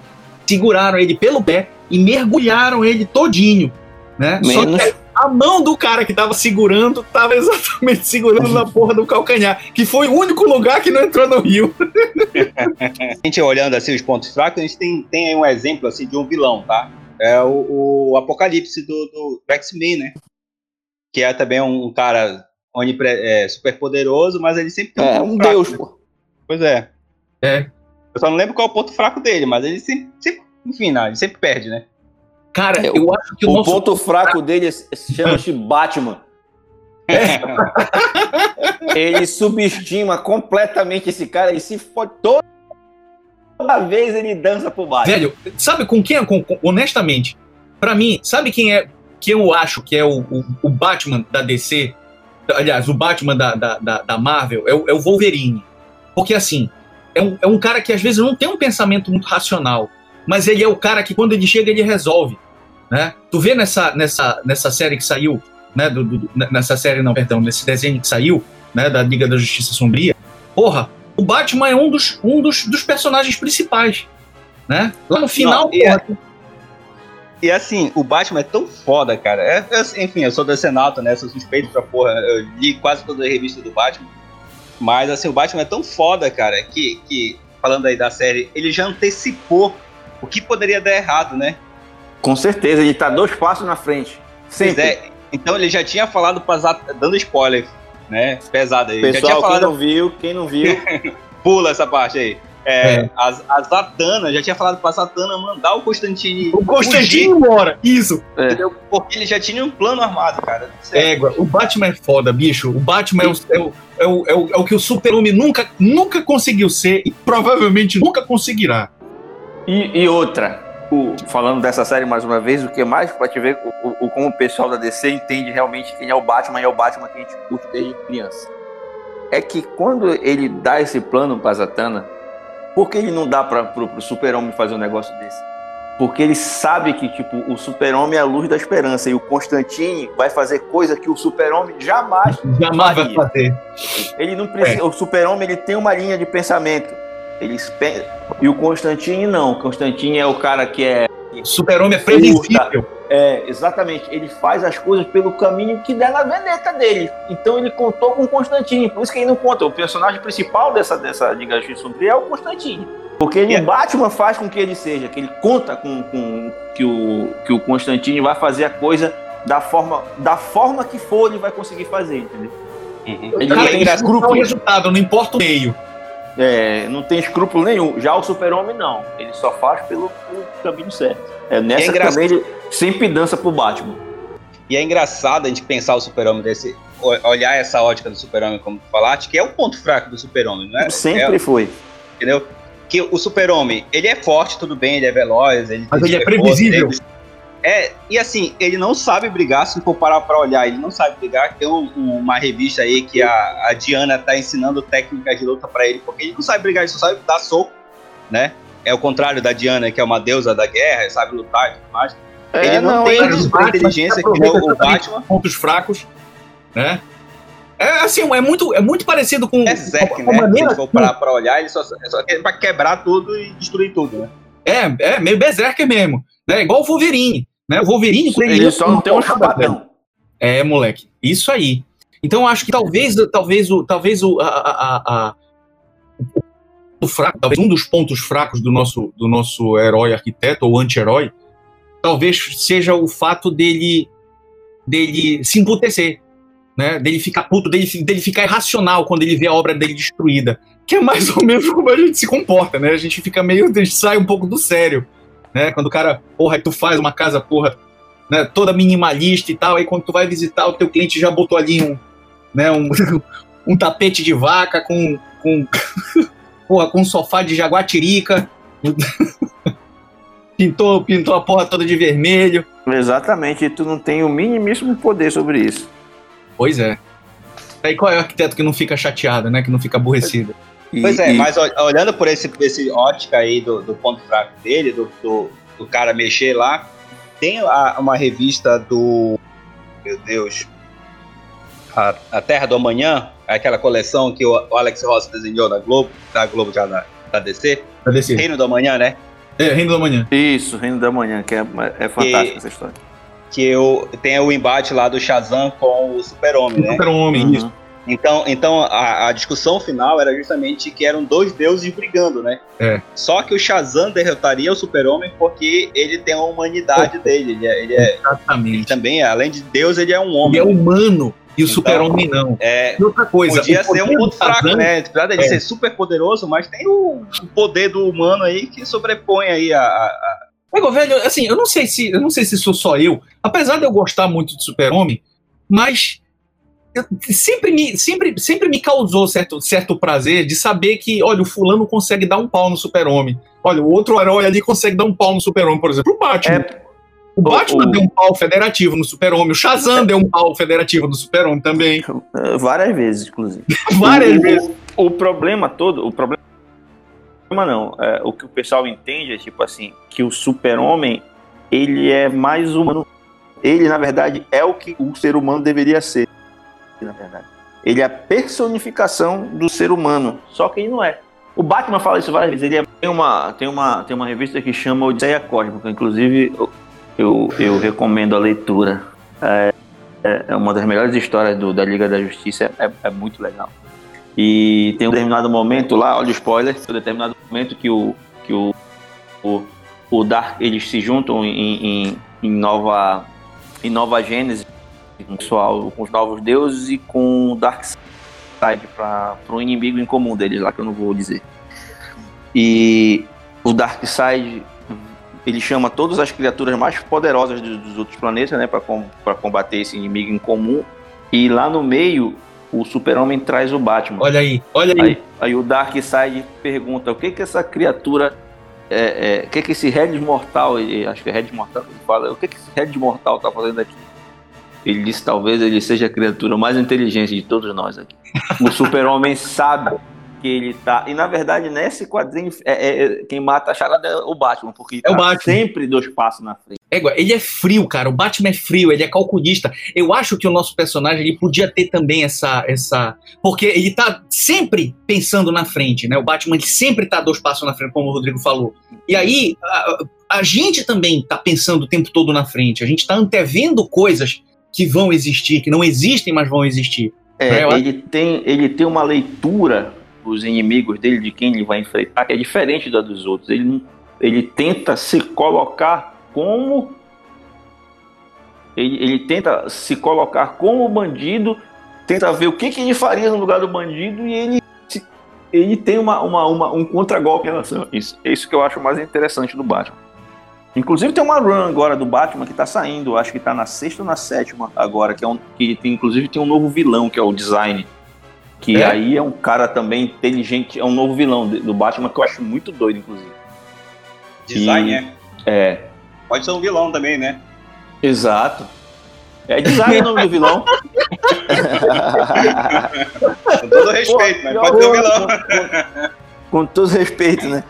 seguraram ele pelo pé e mergulharam ele todinho, né? Só que a mão do cara que tava segurando tava exatamente segurando na porra do calcanhar, que foi o único lugar que não entrou no rio. A gente olhando assim os pontos fracos, a gente tem, tem aí um exemplo assim de um vilão, tá? É o, o Apocalipse do, do X-Men, né? Que é também um cara onipre, é, super poderoso, mas ele sempre tem É, um fraco, deus, né? pô. Pois é. É. Eu só não lembro qual é o ponto fraco dele, mas ele sempre, sempre enfim, não, ele sempre perde, né? Cara, É, eu acho que o, O nosso ponto fraco dele é- chama-se Batman. Ele subestima completamente esse cara e se fode toda vez ele dança pro Batman. Velho, sabe com quem, com- com- honestamente, pra mim, sabe quem é que eu acho que é o, o, o Batman da DC? Aliás, o Batman da, da, da, da Marvel é o, é o Wolverine. Porque assim, é um, é um cara que às vezes não tem um pensamento muito racional, mas ele é o cara que quando ele chega, ele resolve. Né? Tu vê nessa, nessa, nessa série que saiu, né? do- do- nessa série, não, perdão, nesse desenho que saiu, né? Da Liga da Justiça Sombria, porra, o Batman é um dos, um dos, dos personagens principais né? Lá no final, Não, e é- porra, E assim, o Batman é tão foda, cara. É, é- enfim, eu sou do Senato, né? Sou suspeito pra porra. Eu li quase toda a revista do Batman. Mas assim, o Batman é tão foda, cara, que, que falando aí da série, ele já antecipou o que poderia dar errado, né? Com certeza, ele tá dois passos na frente. Sempre. é, então ele já tinha falado dando spoiler, né? Pesado aí. já tinha Pessoal, quem falado, não viu, quem não viu, pula essa parte aí. É, É. A, a Zatanna, já tinha falado pra Zatanna mandar o Constantine. O Constantino fugir, embora. Isso. entendeu? Porque ele já tinha um plano armado, cara. Égua, o Batman é foda, bicho. O Batman é o, é o, é o, é o, é o que o super-homem nunca, nunca conseguiu ser e provavelmente nunca conseguirá. E, e outra, o- falando dessa série mais uma vez, o que mais pra te ver o, o- o- como o pessoal da DC entende realmente quem é o Batman e é o Batman que a gente curte desde criança. É que quando ele dá esse plano pra Zatanna, por que ele não dá pro, pro super-homem fazer um negócio desse? Porque ele sabe que, tipo, o super-homem é a luz da esperança e o Constantine vai fazer coisa que o super-homem jamais Jamais vai fazer. ele não precisa. O super-homem ele tem uma linha de pensamento. Ele E o Constantine não. O Constantine é o cara que é, O super-homem é previsível. É. Exatamente. Ele faz as coisas pelo caminho que der na veneta dele. Então ele contou com o Constantine. Por isso que ele não conta. O personagem principal dessa, dessa Liga da Justiça Sombria é o Constantine. Porque ele, Yeah. o Batman faz com que ele seja, que ele conta com, com que, o, que o Constantine vai fazer a coisa da forma, da forma que for, ele vai conseguir fazer, entendeu? Uhum. Ele Cara, tem é o escrúpulo. resultado, não importa o meio. É, não tem escrúpulo nenhum. Já o super-homem não. Ele só faz pelo, pelo caminho certo. É nessa É engraçado. também ele sempre dança pro Batman. E é engraçado a gente pensar o super-homem desse. Olhar essa ótica do super-homem, como tu falaste, que é o ponto fraco do super-homem, não é? Sempre É, foi. entendeu? Que o super-homem, ele é forte, tudo bem, ele é veloz, ele Mas tem ele é super previsível. força, ele- É, e assim, ele não sabe brigar, se for parar pra olhar, ele não sabe brigar. Tem um- um- uma revista aí que a, a Diana tá ensinando técnicas de luta pra ele, porque ele não sabe brigar, ele só sabe dar soco, né? É o contrário da Diana, que é uma deusa da guerra, sabe lutar e tudo mais. ele não, tem ele- a super Batman inteligência que nem o Batman. Pontos fracos, né? É assim, é muito, é muito parecido com É com a né? Se maneira for parar pra olhar, ele só, é só quer pra quebrar tudo e destruir tudo, né? É, é meio berserker mesmo. Né? Igual o Wolverine. Né? O Wolverine tem Ele só não tem um chapadão. É, moleque. Isso aí. Então acho que talvez, talvez o, talvez o, a, a- a- o fraco, talvez um dos pontos fracos do nosso, do nosso herói arquiteto ou anti-herói, talvez seja o fato dele, dele se emputecer, né? Dele ficar puto, dele, dele ficar irracional quando ele vê a obra dele destruída, que é mais ou menos como a gente se comporta, né? A gente fica meio, a gente sai um pouco do sério, né? Quando o cara, porra, tu faz uma casa, porra, né, toda minimalista e tal, aí quando tu vai visitar, o teu cliente já botou ali um, né, um, um tapete de vaca com, com, porra, com um sofá de jaguatirica, pintou, pintou a porra toda de vermelho. Exatamente, e tu não tem o minimíssimo poder sobre isso. Pois é. Aí qual é o arquiteto que não fica chateado, né, que não fica aborrecido? E- Pois é, e- mas ol- olhando por esse, esse ótica aí do, do ponto fraco dele, do, do, do cara mexer lá, tem a- uma revista do. Meu Deus. A, a Terra do Amanhã, aquela coleção que o, o Alex Ross desenhou da Globo, da Globo já da, da DC. Pra descer. Reino do Amanhã, né? É, Reino da Manhã. Isso, Reino da Manhã, que é, é fantástica essa história. Que o, tem o embate lá do Shazam com o Super-Homem, né? Super-Homem, Uhum. isso. Então, então a, a discussão final era justamente que eram dois deuses brigando, né? É. Só que o Shazam derrotaria o Super-Homem porque ele tem a humanidade dele. Ele, é, ele é- ele Exatamente. também, além de Deus, ele é um Ele homem. é humano e o Então, Super-Homem não. É, E outra coisa, podia ser um ponto fraco, né? Apesar dele É. ser super poderoso, mas tem o, o poder do humano aí que sobrepõe aí a. a- a- Igual, velho, assim, eu não sei se eu não sei se sou só eu, apesar de eu gostar muito de Super-Homem, mas sempre me, sempre, sempre me causou certo, certo prazer de saber que, olha, o fulano consegue dar um pau no Super-Homem. Olha, o outro herói ali consegue dar um pau no Super-Homem, por exemplo. O Batman. É, o Batman o- deu um pau federativo no Super-Homem. O Shazam deu um pau federativo no Super-Homem também. várias vezes, inclusive. Várias o, vezes. O problema todo, o problema não, é, o que o pessoal entende é tipo assim, que o super-homem, ele é mais humano. Ele, na verdade, é o que o ser humano deveria ser, na verdade. Ele é a personificação do ser humano, só que ele não é. O Batman fala isso várias vezes. Ele é- tem, uma, tem, uma, tem uma revista que chama Odisseia Cósmica, inclusive eu, eu, eu recomendo a leitura. É, é- é uma das melhores histórias do- da Liga da Justiça, é, é muito legal. E tem um determinado momento lá, olha o spoiler, tem um determinado momento que o, que o, o, o Dark, eles se juntam em, em, em Nova, em Nova Gênesis, pessoal, com os novos deuses e com o Darkseid para um inimigo em comum deles lá, que eu não vou dizer. E o Darkseid ele chama todas as criaturas mais poderosas dos, dos outros planetas, né, para com, combater esse inimigo em comum. E lá no meio, o Super-Homem traz o Batman. Olha aí, olha aí. Aí, aí o Darkseid pergunta: o que que essa criatura. É, é, o que que esse Red Mortal, acho que é Red Mortal que ele fala, o que que esse Red Mortal tá fazendo aqui? Ele disse: talvez ele seja a criatura mais inteligente de todos nós aqui. O Super-Homem sabe que ele tá. E na verdade, nesse quadrinho, é, é, é quem mata a charada é o Batman, porque é tá o Batman. sempre dois passos na frente. É, ele é frio, cara. O Batman é frio, ele é calculista. Eu acho que o nosso personagem ele podia ter também essa. essa Porque ele tá sempre pensando na frente, né? O Batman ele sempre tá dois passos na frente, como o Rodrigo falou. E aí, a, a gente também tá pensando o tempo todo na frente. A gente tá antevendo coisas que vão existir, que não existem, mas vão existir. É, né? ele, tem, ele tem uma leitura os inimigos dele, de quem ele vai enfrentar, que é diferente da dos outros. Ele, ele tenta se colocar como. Ele, ele tenta se colocar como bandido, tenta ver o que, que ele faria no lugar do bandido e ele, ele tem uma, uma, uma um contragolpe em relação a isso. É isso que eu acho mais interessante do Batman. Inclusive tem uma run agora do Batman que tá saindo, acho que tá na sexta ou na sétima agora, que, é um, que tem, inclusive tem um novo vilão, que é o Design. Que é? aí é um cara também inteligente, é um novo vilão do Batman que eu acho muito doido, inclusive. Design, e, é? É. Pode ser um vilão também, né? Exato. É design o nome do vilão. com todo respeito, Pô, mas pode ser um vilão. Com, com, todo respeito, né?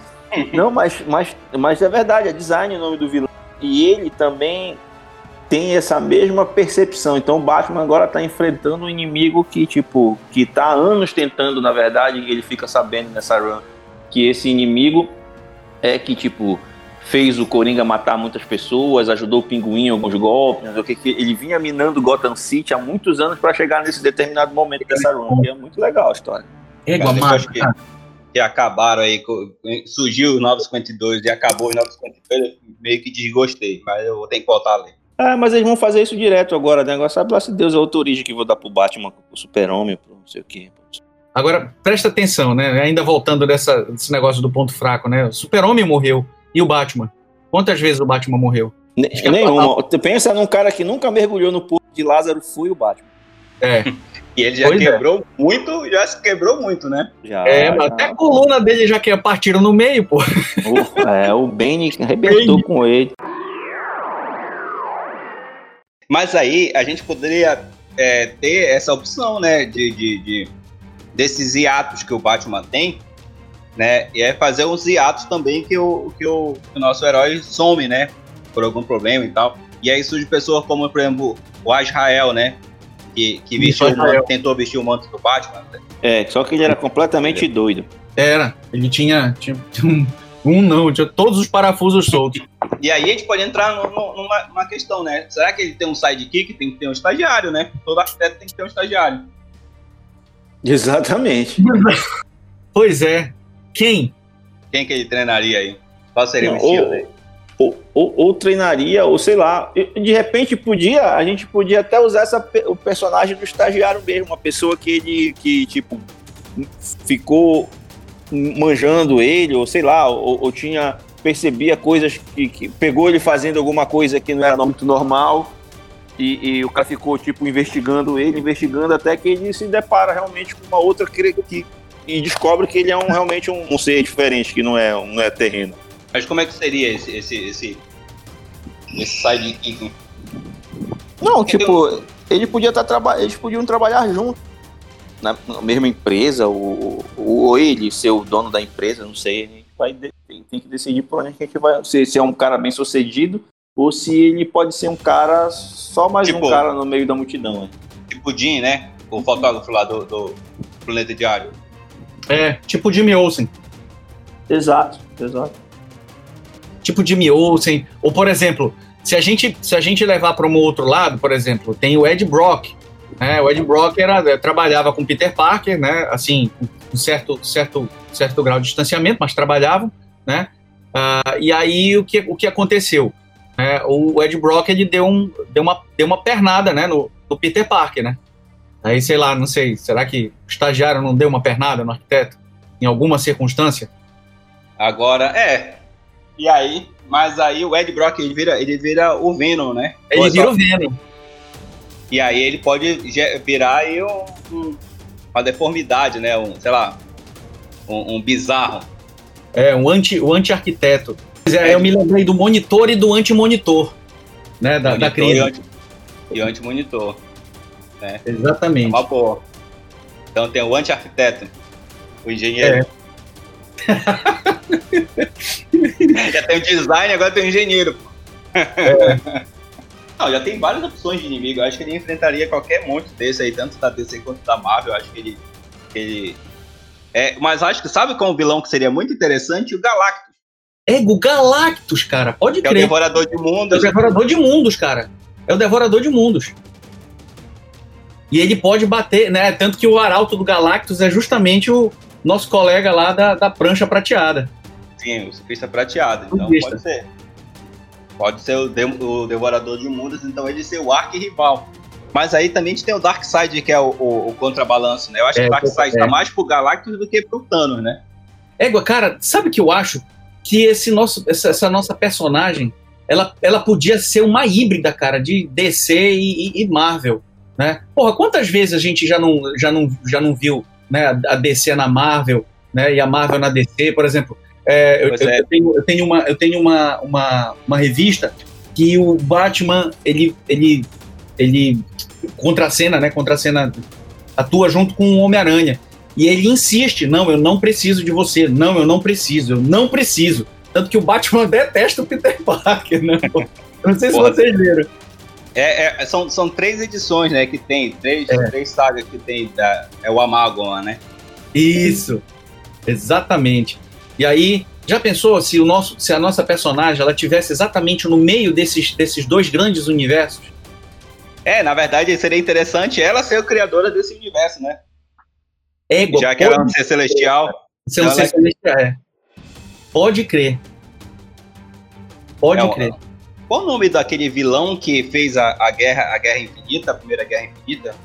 Não, mas, mas, mas é verdade, é design o nome do vilão. E ele também tem essa mesma percepção. Então o Batman agora está enfrentando um inimigo que, tipo, que tá há anos tentando, na verdade, e ele fica sabendo nessa run que esse inimigo é que, tipo, fez o Coringa matar muitas pessoas, ajudou o Pinguim em alguns golpes, o que, que ele vinha minando Gotham City há muitos anos para chegar nesse determinado momento dessa run, que é muito legal a história. É igual que, que acabaram aí, surgiu o 952 e acabou o 952, meio que desgostei, mas eu vou ter que voltar a ler. Ah, mas eles vão fazer isso direto agora, né? Agora sabe lá se Deus é outra origem que vou dar pro Batman, pro Super-Homem, pro não sei o quê. Agora, presta atenção, né? Ainda voltando dessa, desse negócio do ponto fraco, né? O Super-Homem morreu. E o Batman? Quantas vezes o Batman morreu? nenhuma. Tu pensa num cara que nunca mergulhou no poço de Lázaro, foi o Batman. É. E ele já pois é. quebrou é. muito, já se quebrou muito, né? Já, é, mas já. até a coluna dele já que partiram no meio, pô. é, o Bane arrebentou com ele. Mas aí a gente poderia é, ter essa opção, né, de, de, de, desses hiatos que o Batman tem, né, e é fazer uns hiatos também que o, que o, que o nosso herói some, né, por algum problema e tal. E aí surge pessoas como, por exemplo, o Azrael, né, que, que vestiu manto, tentou vestir o manto do Batman. É, só que ele era completamente doido. Era, ele tinha, tinha um um não, tinha todos os parafusos soltos. E aí a gente pode entrar numa, numa, questão, né? Será que ele tem um sidekick? Tem que ter um estagiário, né? Todo arquiteto tem que ter um estagiário. Exatamente. pois é. Quem? Quem que ele treinaria aí? Qual seria não, o estilo dele? Ou, ou, ou, treinaria, ou sei lá. De repente podia, a gente podia até usar essa, o personagem do estagiário mesmo, uma pessoa que ele, que tipo, ficou manjando ele, ou sei lá, ou, ou tinha percebia coisas que, que, pegou ele fazendo alguma coisa que não era muito normal e, e, o cara ficou tipo investigando ele, investigando até que ele se depara realmente com uma outra que, que e descobre que ele é um, realmente um, um, ser diferente, que não é, não é terreno. Mas como é que seria esse esse esse, esse sidekick? Não, tipo, ele podia estar tá trabalhando, eles podiam trabalhar juntos na, mesma empresa, ou, ou ele ser o dono da empresa, não sei. A gente vai, tem, tem que decidir por onde a gente vai. Se, se é um cara bem sucedido ou se ele pode ser um cara, só mais tipo, um cara no meio da multidão. Né? Tipo o Jim, né? O fotógrafo lá do, do Planeta Diário. É, tipo Jimmy Olsen. Exato, exato. Tipo Jimmy Olsen. Ou, por exemplo, se a gente, se a gente levar para um outro lado, por exemplo, tem o Ed Brock, né? O Ed Brock era, é, trabalhava com Peter Parker, né? Assim, um certo, certo, certo grau de distanciamento, mas trabalhavam, né? Uh, e aí o que, o que aconteceu? É, o Ed Brock ele deu, um, deu, uma, deu uma pernada, né? No, no Peter Parker, né? Aí, sei lá, não sei, será que o estagiário não deu uma pernada no arquiteto? Em alguma circunstância? Agora, é. E aí, mas aí o Ed Brock ele vira, ele vira o Venom, né? Ele vira o Venom. E aí ele pode virar aí um, um- uma deformidade, né? Um, sei lá, um, um bizarro. É, um anti, o anti-arquiteto. Pois é, Eu me lembrei do monitor e do anti-monitor, né, da, da Monitor crise. E, anti, anti-monitor. Exatamente. Uma boa. Então tem o anti-arquiteto, o engenheiro. já tem o design, agora tem o engenheiro. pô. Não, já tem várias opções de inimigo. Eu acho que ele enfrentaria qualquer monte desse aí, tanto da DC quanto da Marvel. Eu acho que ele. que ele... É, mas acho que sabe qual o vilão que seria muito interessante? O Galactus, É o Galactus, cara. Pode que é o crer. devorador de É o mundos. devorador de mundos, cara. É o devorador de mundos. E ele pode bater, né? Tanto que o arauto do Galactus é justamente o nosso colega lá da, da prancha prateada. Sim, o surfista prateado. Então Surfista. pode ser. Pode ser o, de- o devorador de mundos, então ele ser o arqui-rival. Mas aí também a gente tem o Darkseid, que é o, o- o contrabalanço, né? Eu acho É, que o Darkseid é. tá mais pro Galactus do que pro Thanos, né? Égua, cara, sabe o que eu acho? Que esse nosso, essa, essa nossa personagem, ela, ela podia ser uma híbrida, cara, de DC e, e- e Marvel, né? Porra, quantas vezes a gente já não, já não, já não viu né, a DC na Marvel, né? E a Marvel na DC, por exemplo. É, eu, é. eu tenho, eu tenho, uma, eu tenho uma, uma, uma revista que o Batman, ele, ele, ele contracena, né? Contracena atua junto com o Homem-Aranha. E ele insiste: não, eu não preciso de você, não, eu não preciso, eu não preciso. Tanto que o Batman detesta o Peter Parker, né? Não sei se Porra. vocês leram. É, é- são, são três edições, né? Que tem, três, É. três sagas que tem, da, é o Amálgama, né? Isso, exatamente. E aí, já pensou se, o nosso, se a nossa personagem ela tivesse exatamente no meio desses, desses dois grandes universos? É, na verdade seria interessante ela ser a criadora desse universo, né? Égua, Já que ela é um ser celestial. ser um celestial, é. Pode crer. Pode É crer. Qual o nome daquele vilão que fez a, a guerra, a Guerra Infinita, a primeira Guerra Infinita?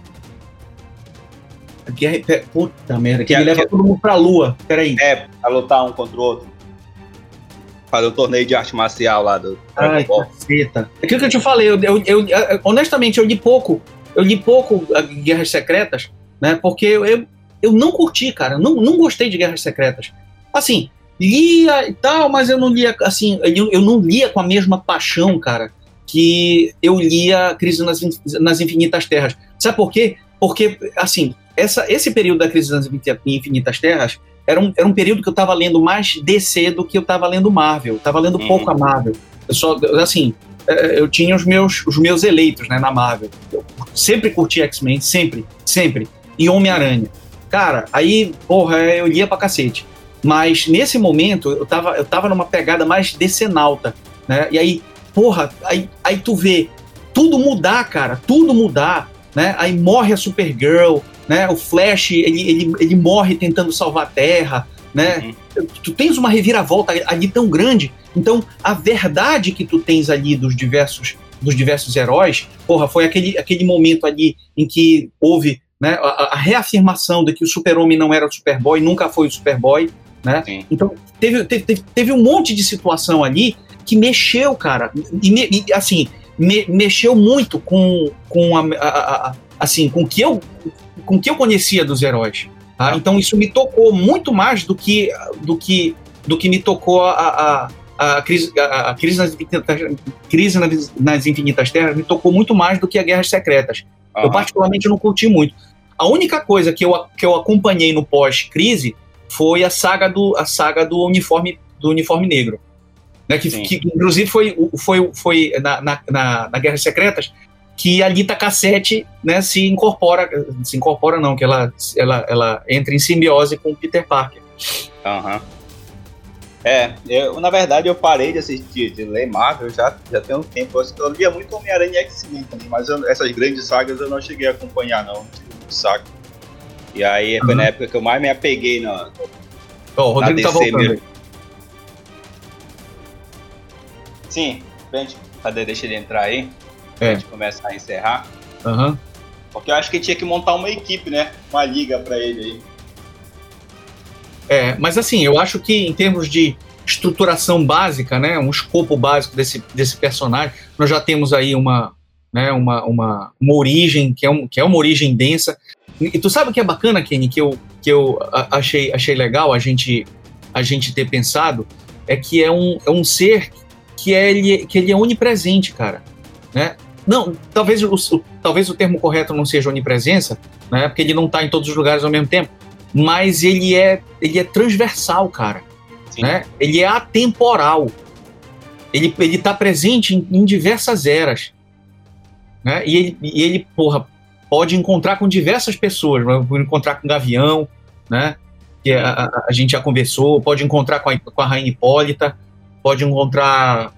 Guerra- pe- Puta merda, que Que ele é- leva que- todo mundo pra lua. Peraí. É, pra lutar um contra o outro. Fazer o torneio de arte marcial lá do Ai, caceta. É aquilo que eu te falei, eu, eu- eu- honestamente, eu li pouco. Eu li pouco a Guerras Secretas, né? Porque eu, eu, eu não curti, cara. Não, não gostei de Guerras Secretas. Assim, lia e tal, mas eu não lia, assim, eu, eu não lia com a mesma paixão, cara, que eu lia Crise nas, nas Infinitas Terras. Sabe por quê? Porque, assim, essa, esse período da Crise Infin- Infinitas Terras era um, era um período que eu tava lendo mais DC do que eu tava lendo Marvel. Eu tava lendo Uhum. pouco a Marvel. Eu só, assim, eh, eu tinha os meus, os meus eleitos, né, na Marvel. Eu sempre curti X-Men, sempre, sempre. E Homem-Aranha. Cara, aí, porra, eu lia pra cacete. Mas nesse momento, eu tava, eu tava numa pegada mais decenalta, né? E aí, porra, aí, aí tu vê tudo mudar, cara, tudo mudar, né? Aí morre a Supergirl, né? O Flash, ele, ele, ele morre tentando salvar a Terra, né? Tu tens uma reviravolta ali tão grande, então a verdade que tu tens ali dos diversos dos diversos heróis, porra, foi aquele, aquele momento ali em que houve né, a, a reafirmação de que o Super-Homem não era o Superboy, nunca foi o Superboy, né? Sim. Então teve, teve, teve, um monte de situação ali que mexeu, cara, e, me- e, assim, me- mexeu muito com, com a, a- a- assim, com que eu com o que eu conhecia dos heróis. tá? Então isso me tocou muito mais do que do que do que me tocou a, a, a crise, a, a crise, nas, infinitas, crise nas, nas infinitas terras me tocou muito mais do que a Guerras Secretas. Eu Aham. particularmente não curti muito. A única coisa que eu, que eu acompanhei no pós-crise foi a saga do a saga do uniforme do uniforme negro, né? Que, que inclusive foi foi foi na, na, na, na Guerras Secretas que a Lita Cassette, né, se incorpora se incorpora não, que ela ela ela entra em simbiose com o Peter Parker. Aham. É, eu, na verdade eu parei de assistir, de ler Marvel já, já tem um tempo. Eu, eu lia muito Homem-Aranha e X-Men também, mas eu- essas grandes sagas eu não cheguei a acompanhar, não. Não tive muito saco. E aí foi Uhum. na época que eu mais me apeguei na, Ó, o Rodrigo na tá DC voltando. mesmo. Sim, frente. Cadê? Deixa ele entrar aí. É. gente começar a encerrar. Aham. Porque eu acho que tinha que montar uma equipe, né? Uma liga pra ele aí. É, mas assim, eu acho que em termos de, estruturação básica, né, um escopo básico desse, desse personagem. Nós já temos aí uma, né, uma, uma, uma origem, que é, um, que é uma origem densa. E tu sabe o que é bacana, Kenny, que eu, que eu achei, achei legal a gente, a gente ter pensado? É que é um, é um ser que, é, ele, que ele é onipresente, cara. Né? Não, talvez o, o, talvez o termo correto não seja onipresença, né, porque ele não está em todos os lugares ao mesmo tempo, mas ele é, ele é transversal, cara. Né? Ele é atemporal. Ele, ele tá presente em, em diversas eras. Né? E, ele, e ele, porra, pode encontrar com diversas pessoas. Pode encontrar com o Gavião, né? que a, a, a, gente já conversou, pode encontrar com a, com a Rainha Hipólita, pode encontrar,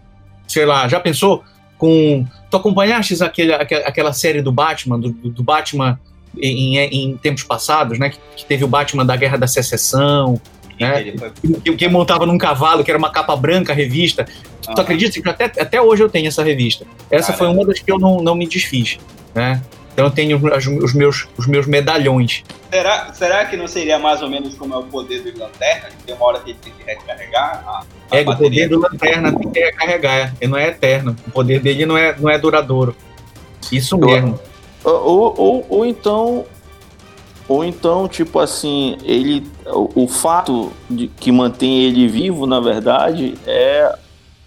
sei lá, já pensou com... Tu acompanhaste aquele, aquela série do Batman, do, do Batman em, em, tempos passados, né? Que, que, teve o Batman da Guerra da Secessão, né? Que, que, montava num cavalo, que era uma capa branca, a revista. Tu acredita que até, até hoje eu tenho essa revista? Essa Caramba. foi uma das que eu não, não me desfiz, né? Então eu tenho os, os, meus, os meus medalhões. Será, será que não seria mais ou menos como é o poder do Lanterna? Que tem uma hora que ele tem que recarregar a, a É, bateria. o poder do Lanterna tem que recarregar. Ele não é eterno. O poder dele não é, não é duradouro. Isso mesmo. Ou, ou, ou então ou então, tipo assim, ele. O, o fato de que mantém ele vivo, na verdade, é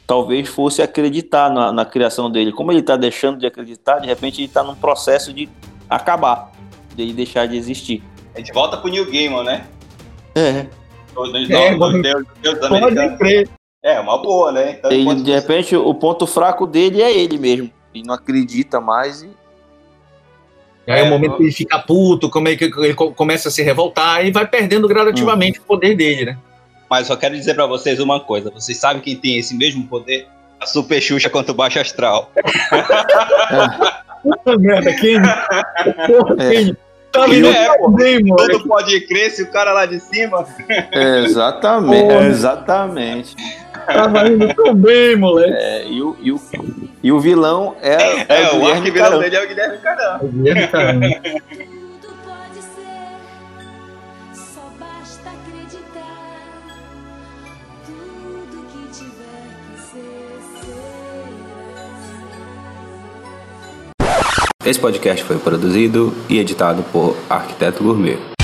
talvez fosse acreditar na, na criação dele. Como ele está deixando de acreditar, de repente ele está num processo de acabar, de deixar de existir. A gente volta pro New Gaiman, né? É. É, novos, Deus, Deus americanos. É, uma boa, né? Então, ele, de repente, o ponto fraco dele é ele mesmo. Ele não acredita mais e e aí é, o momento que ele fica puto, como é que ele começa a se revoltar e vai perdendo gradativamente hum. o poder dele, né? Mas só quero dizer para vocês uma coisa: vocês sabem quem tem esse mesmo poder? A Super Xuxa contra o Baixo Astral. Puta merda, quem? Porra, é. quem? Tá vendo é, bem, mano. Tudo pode crer se o cara lá de cima. É, exatamente, exatamente. Tava indo tão bem, moleque. É, e, o, e, o, e o vilão é. É, é o, o arquivilão dele é o Guilherme Caramba. O Guilherme Caramba. Esse podcast foi produzido e editado por Arquiteto Gourmet.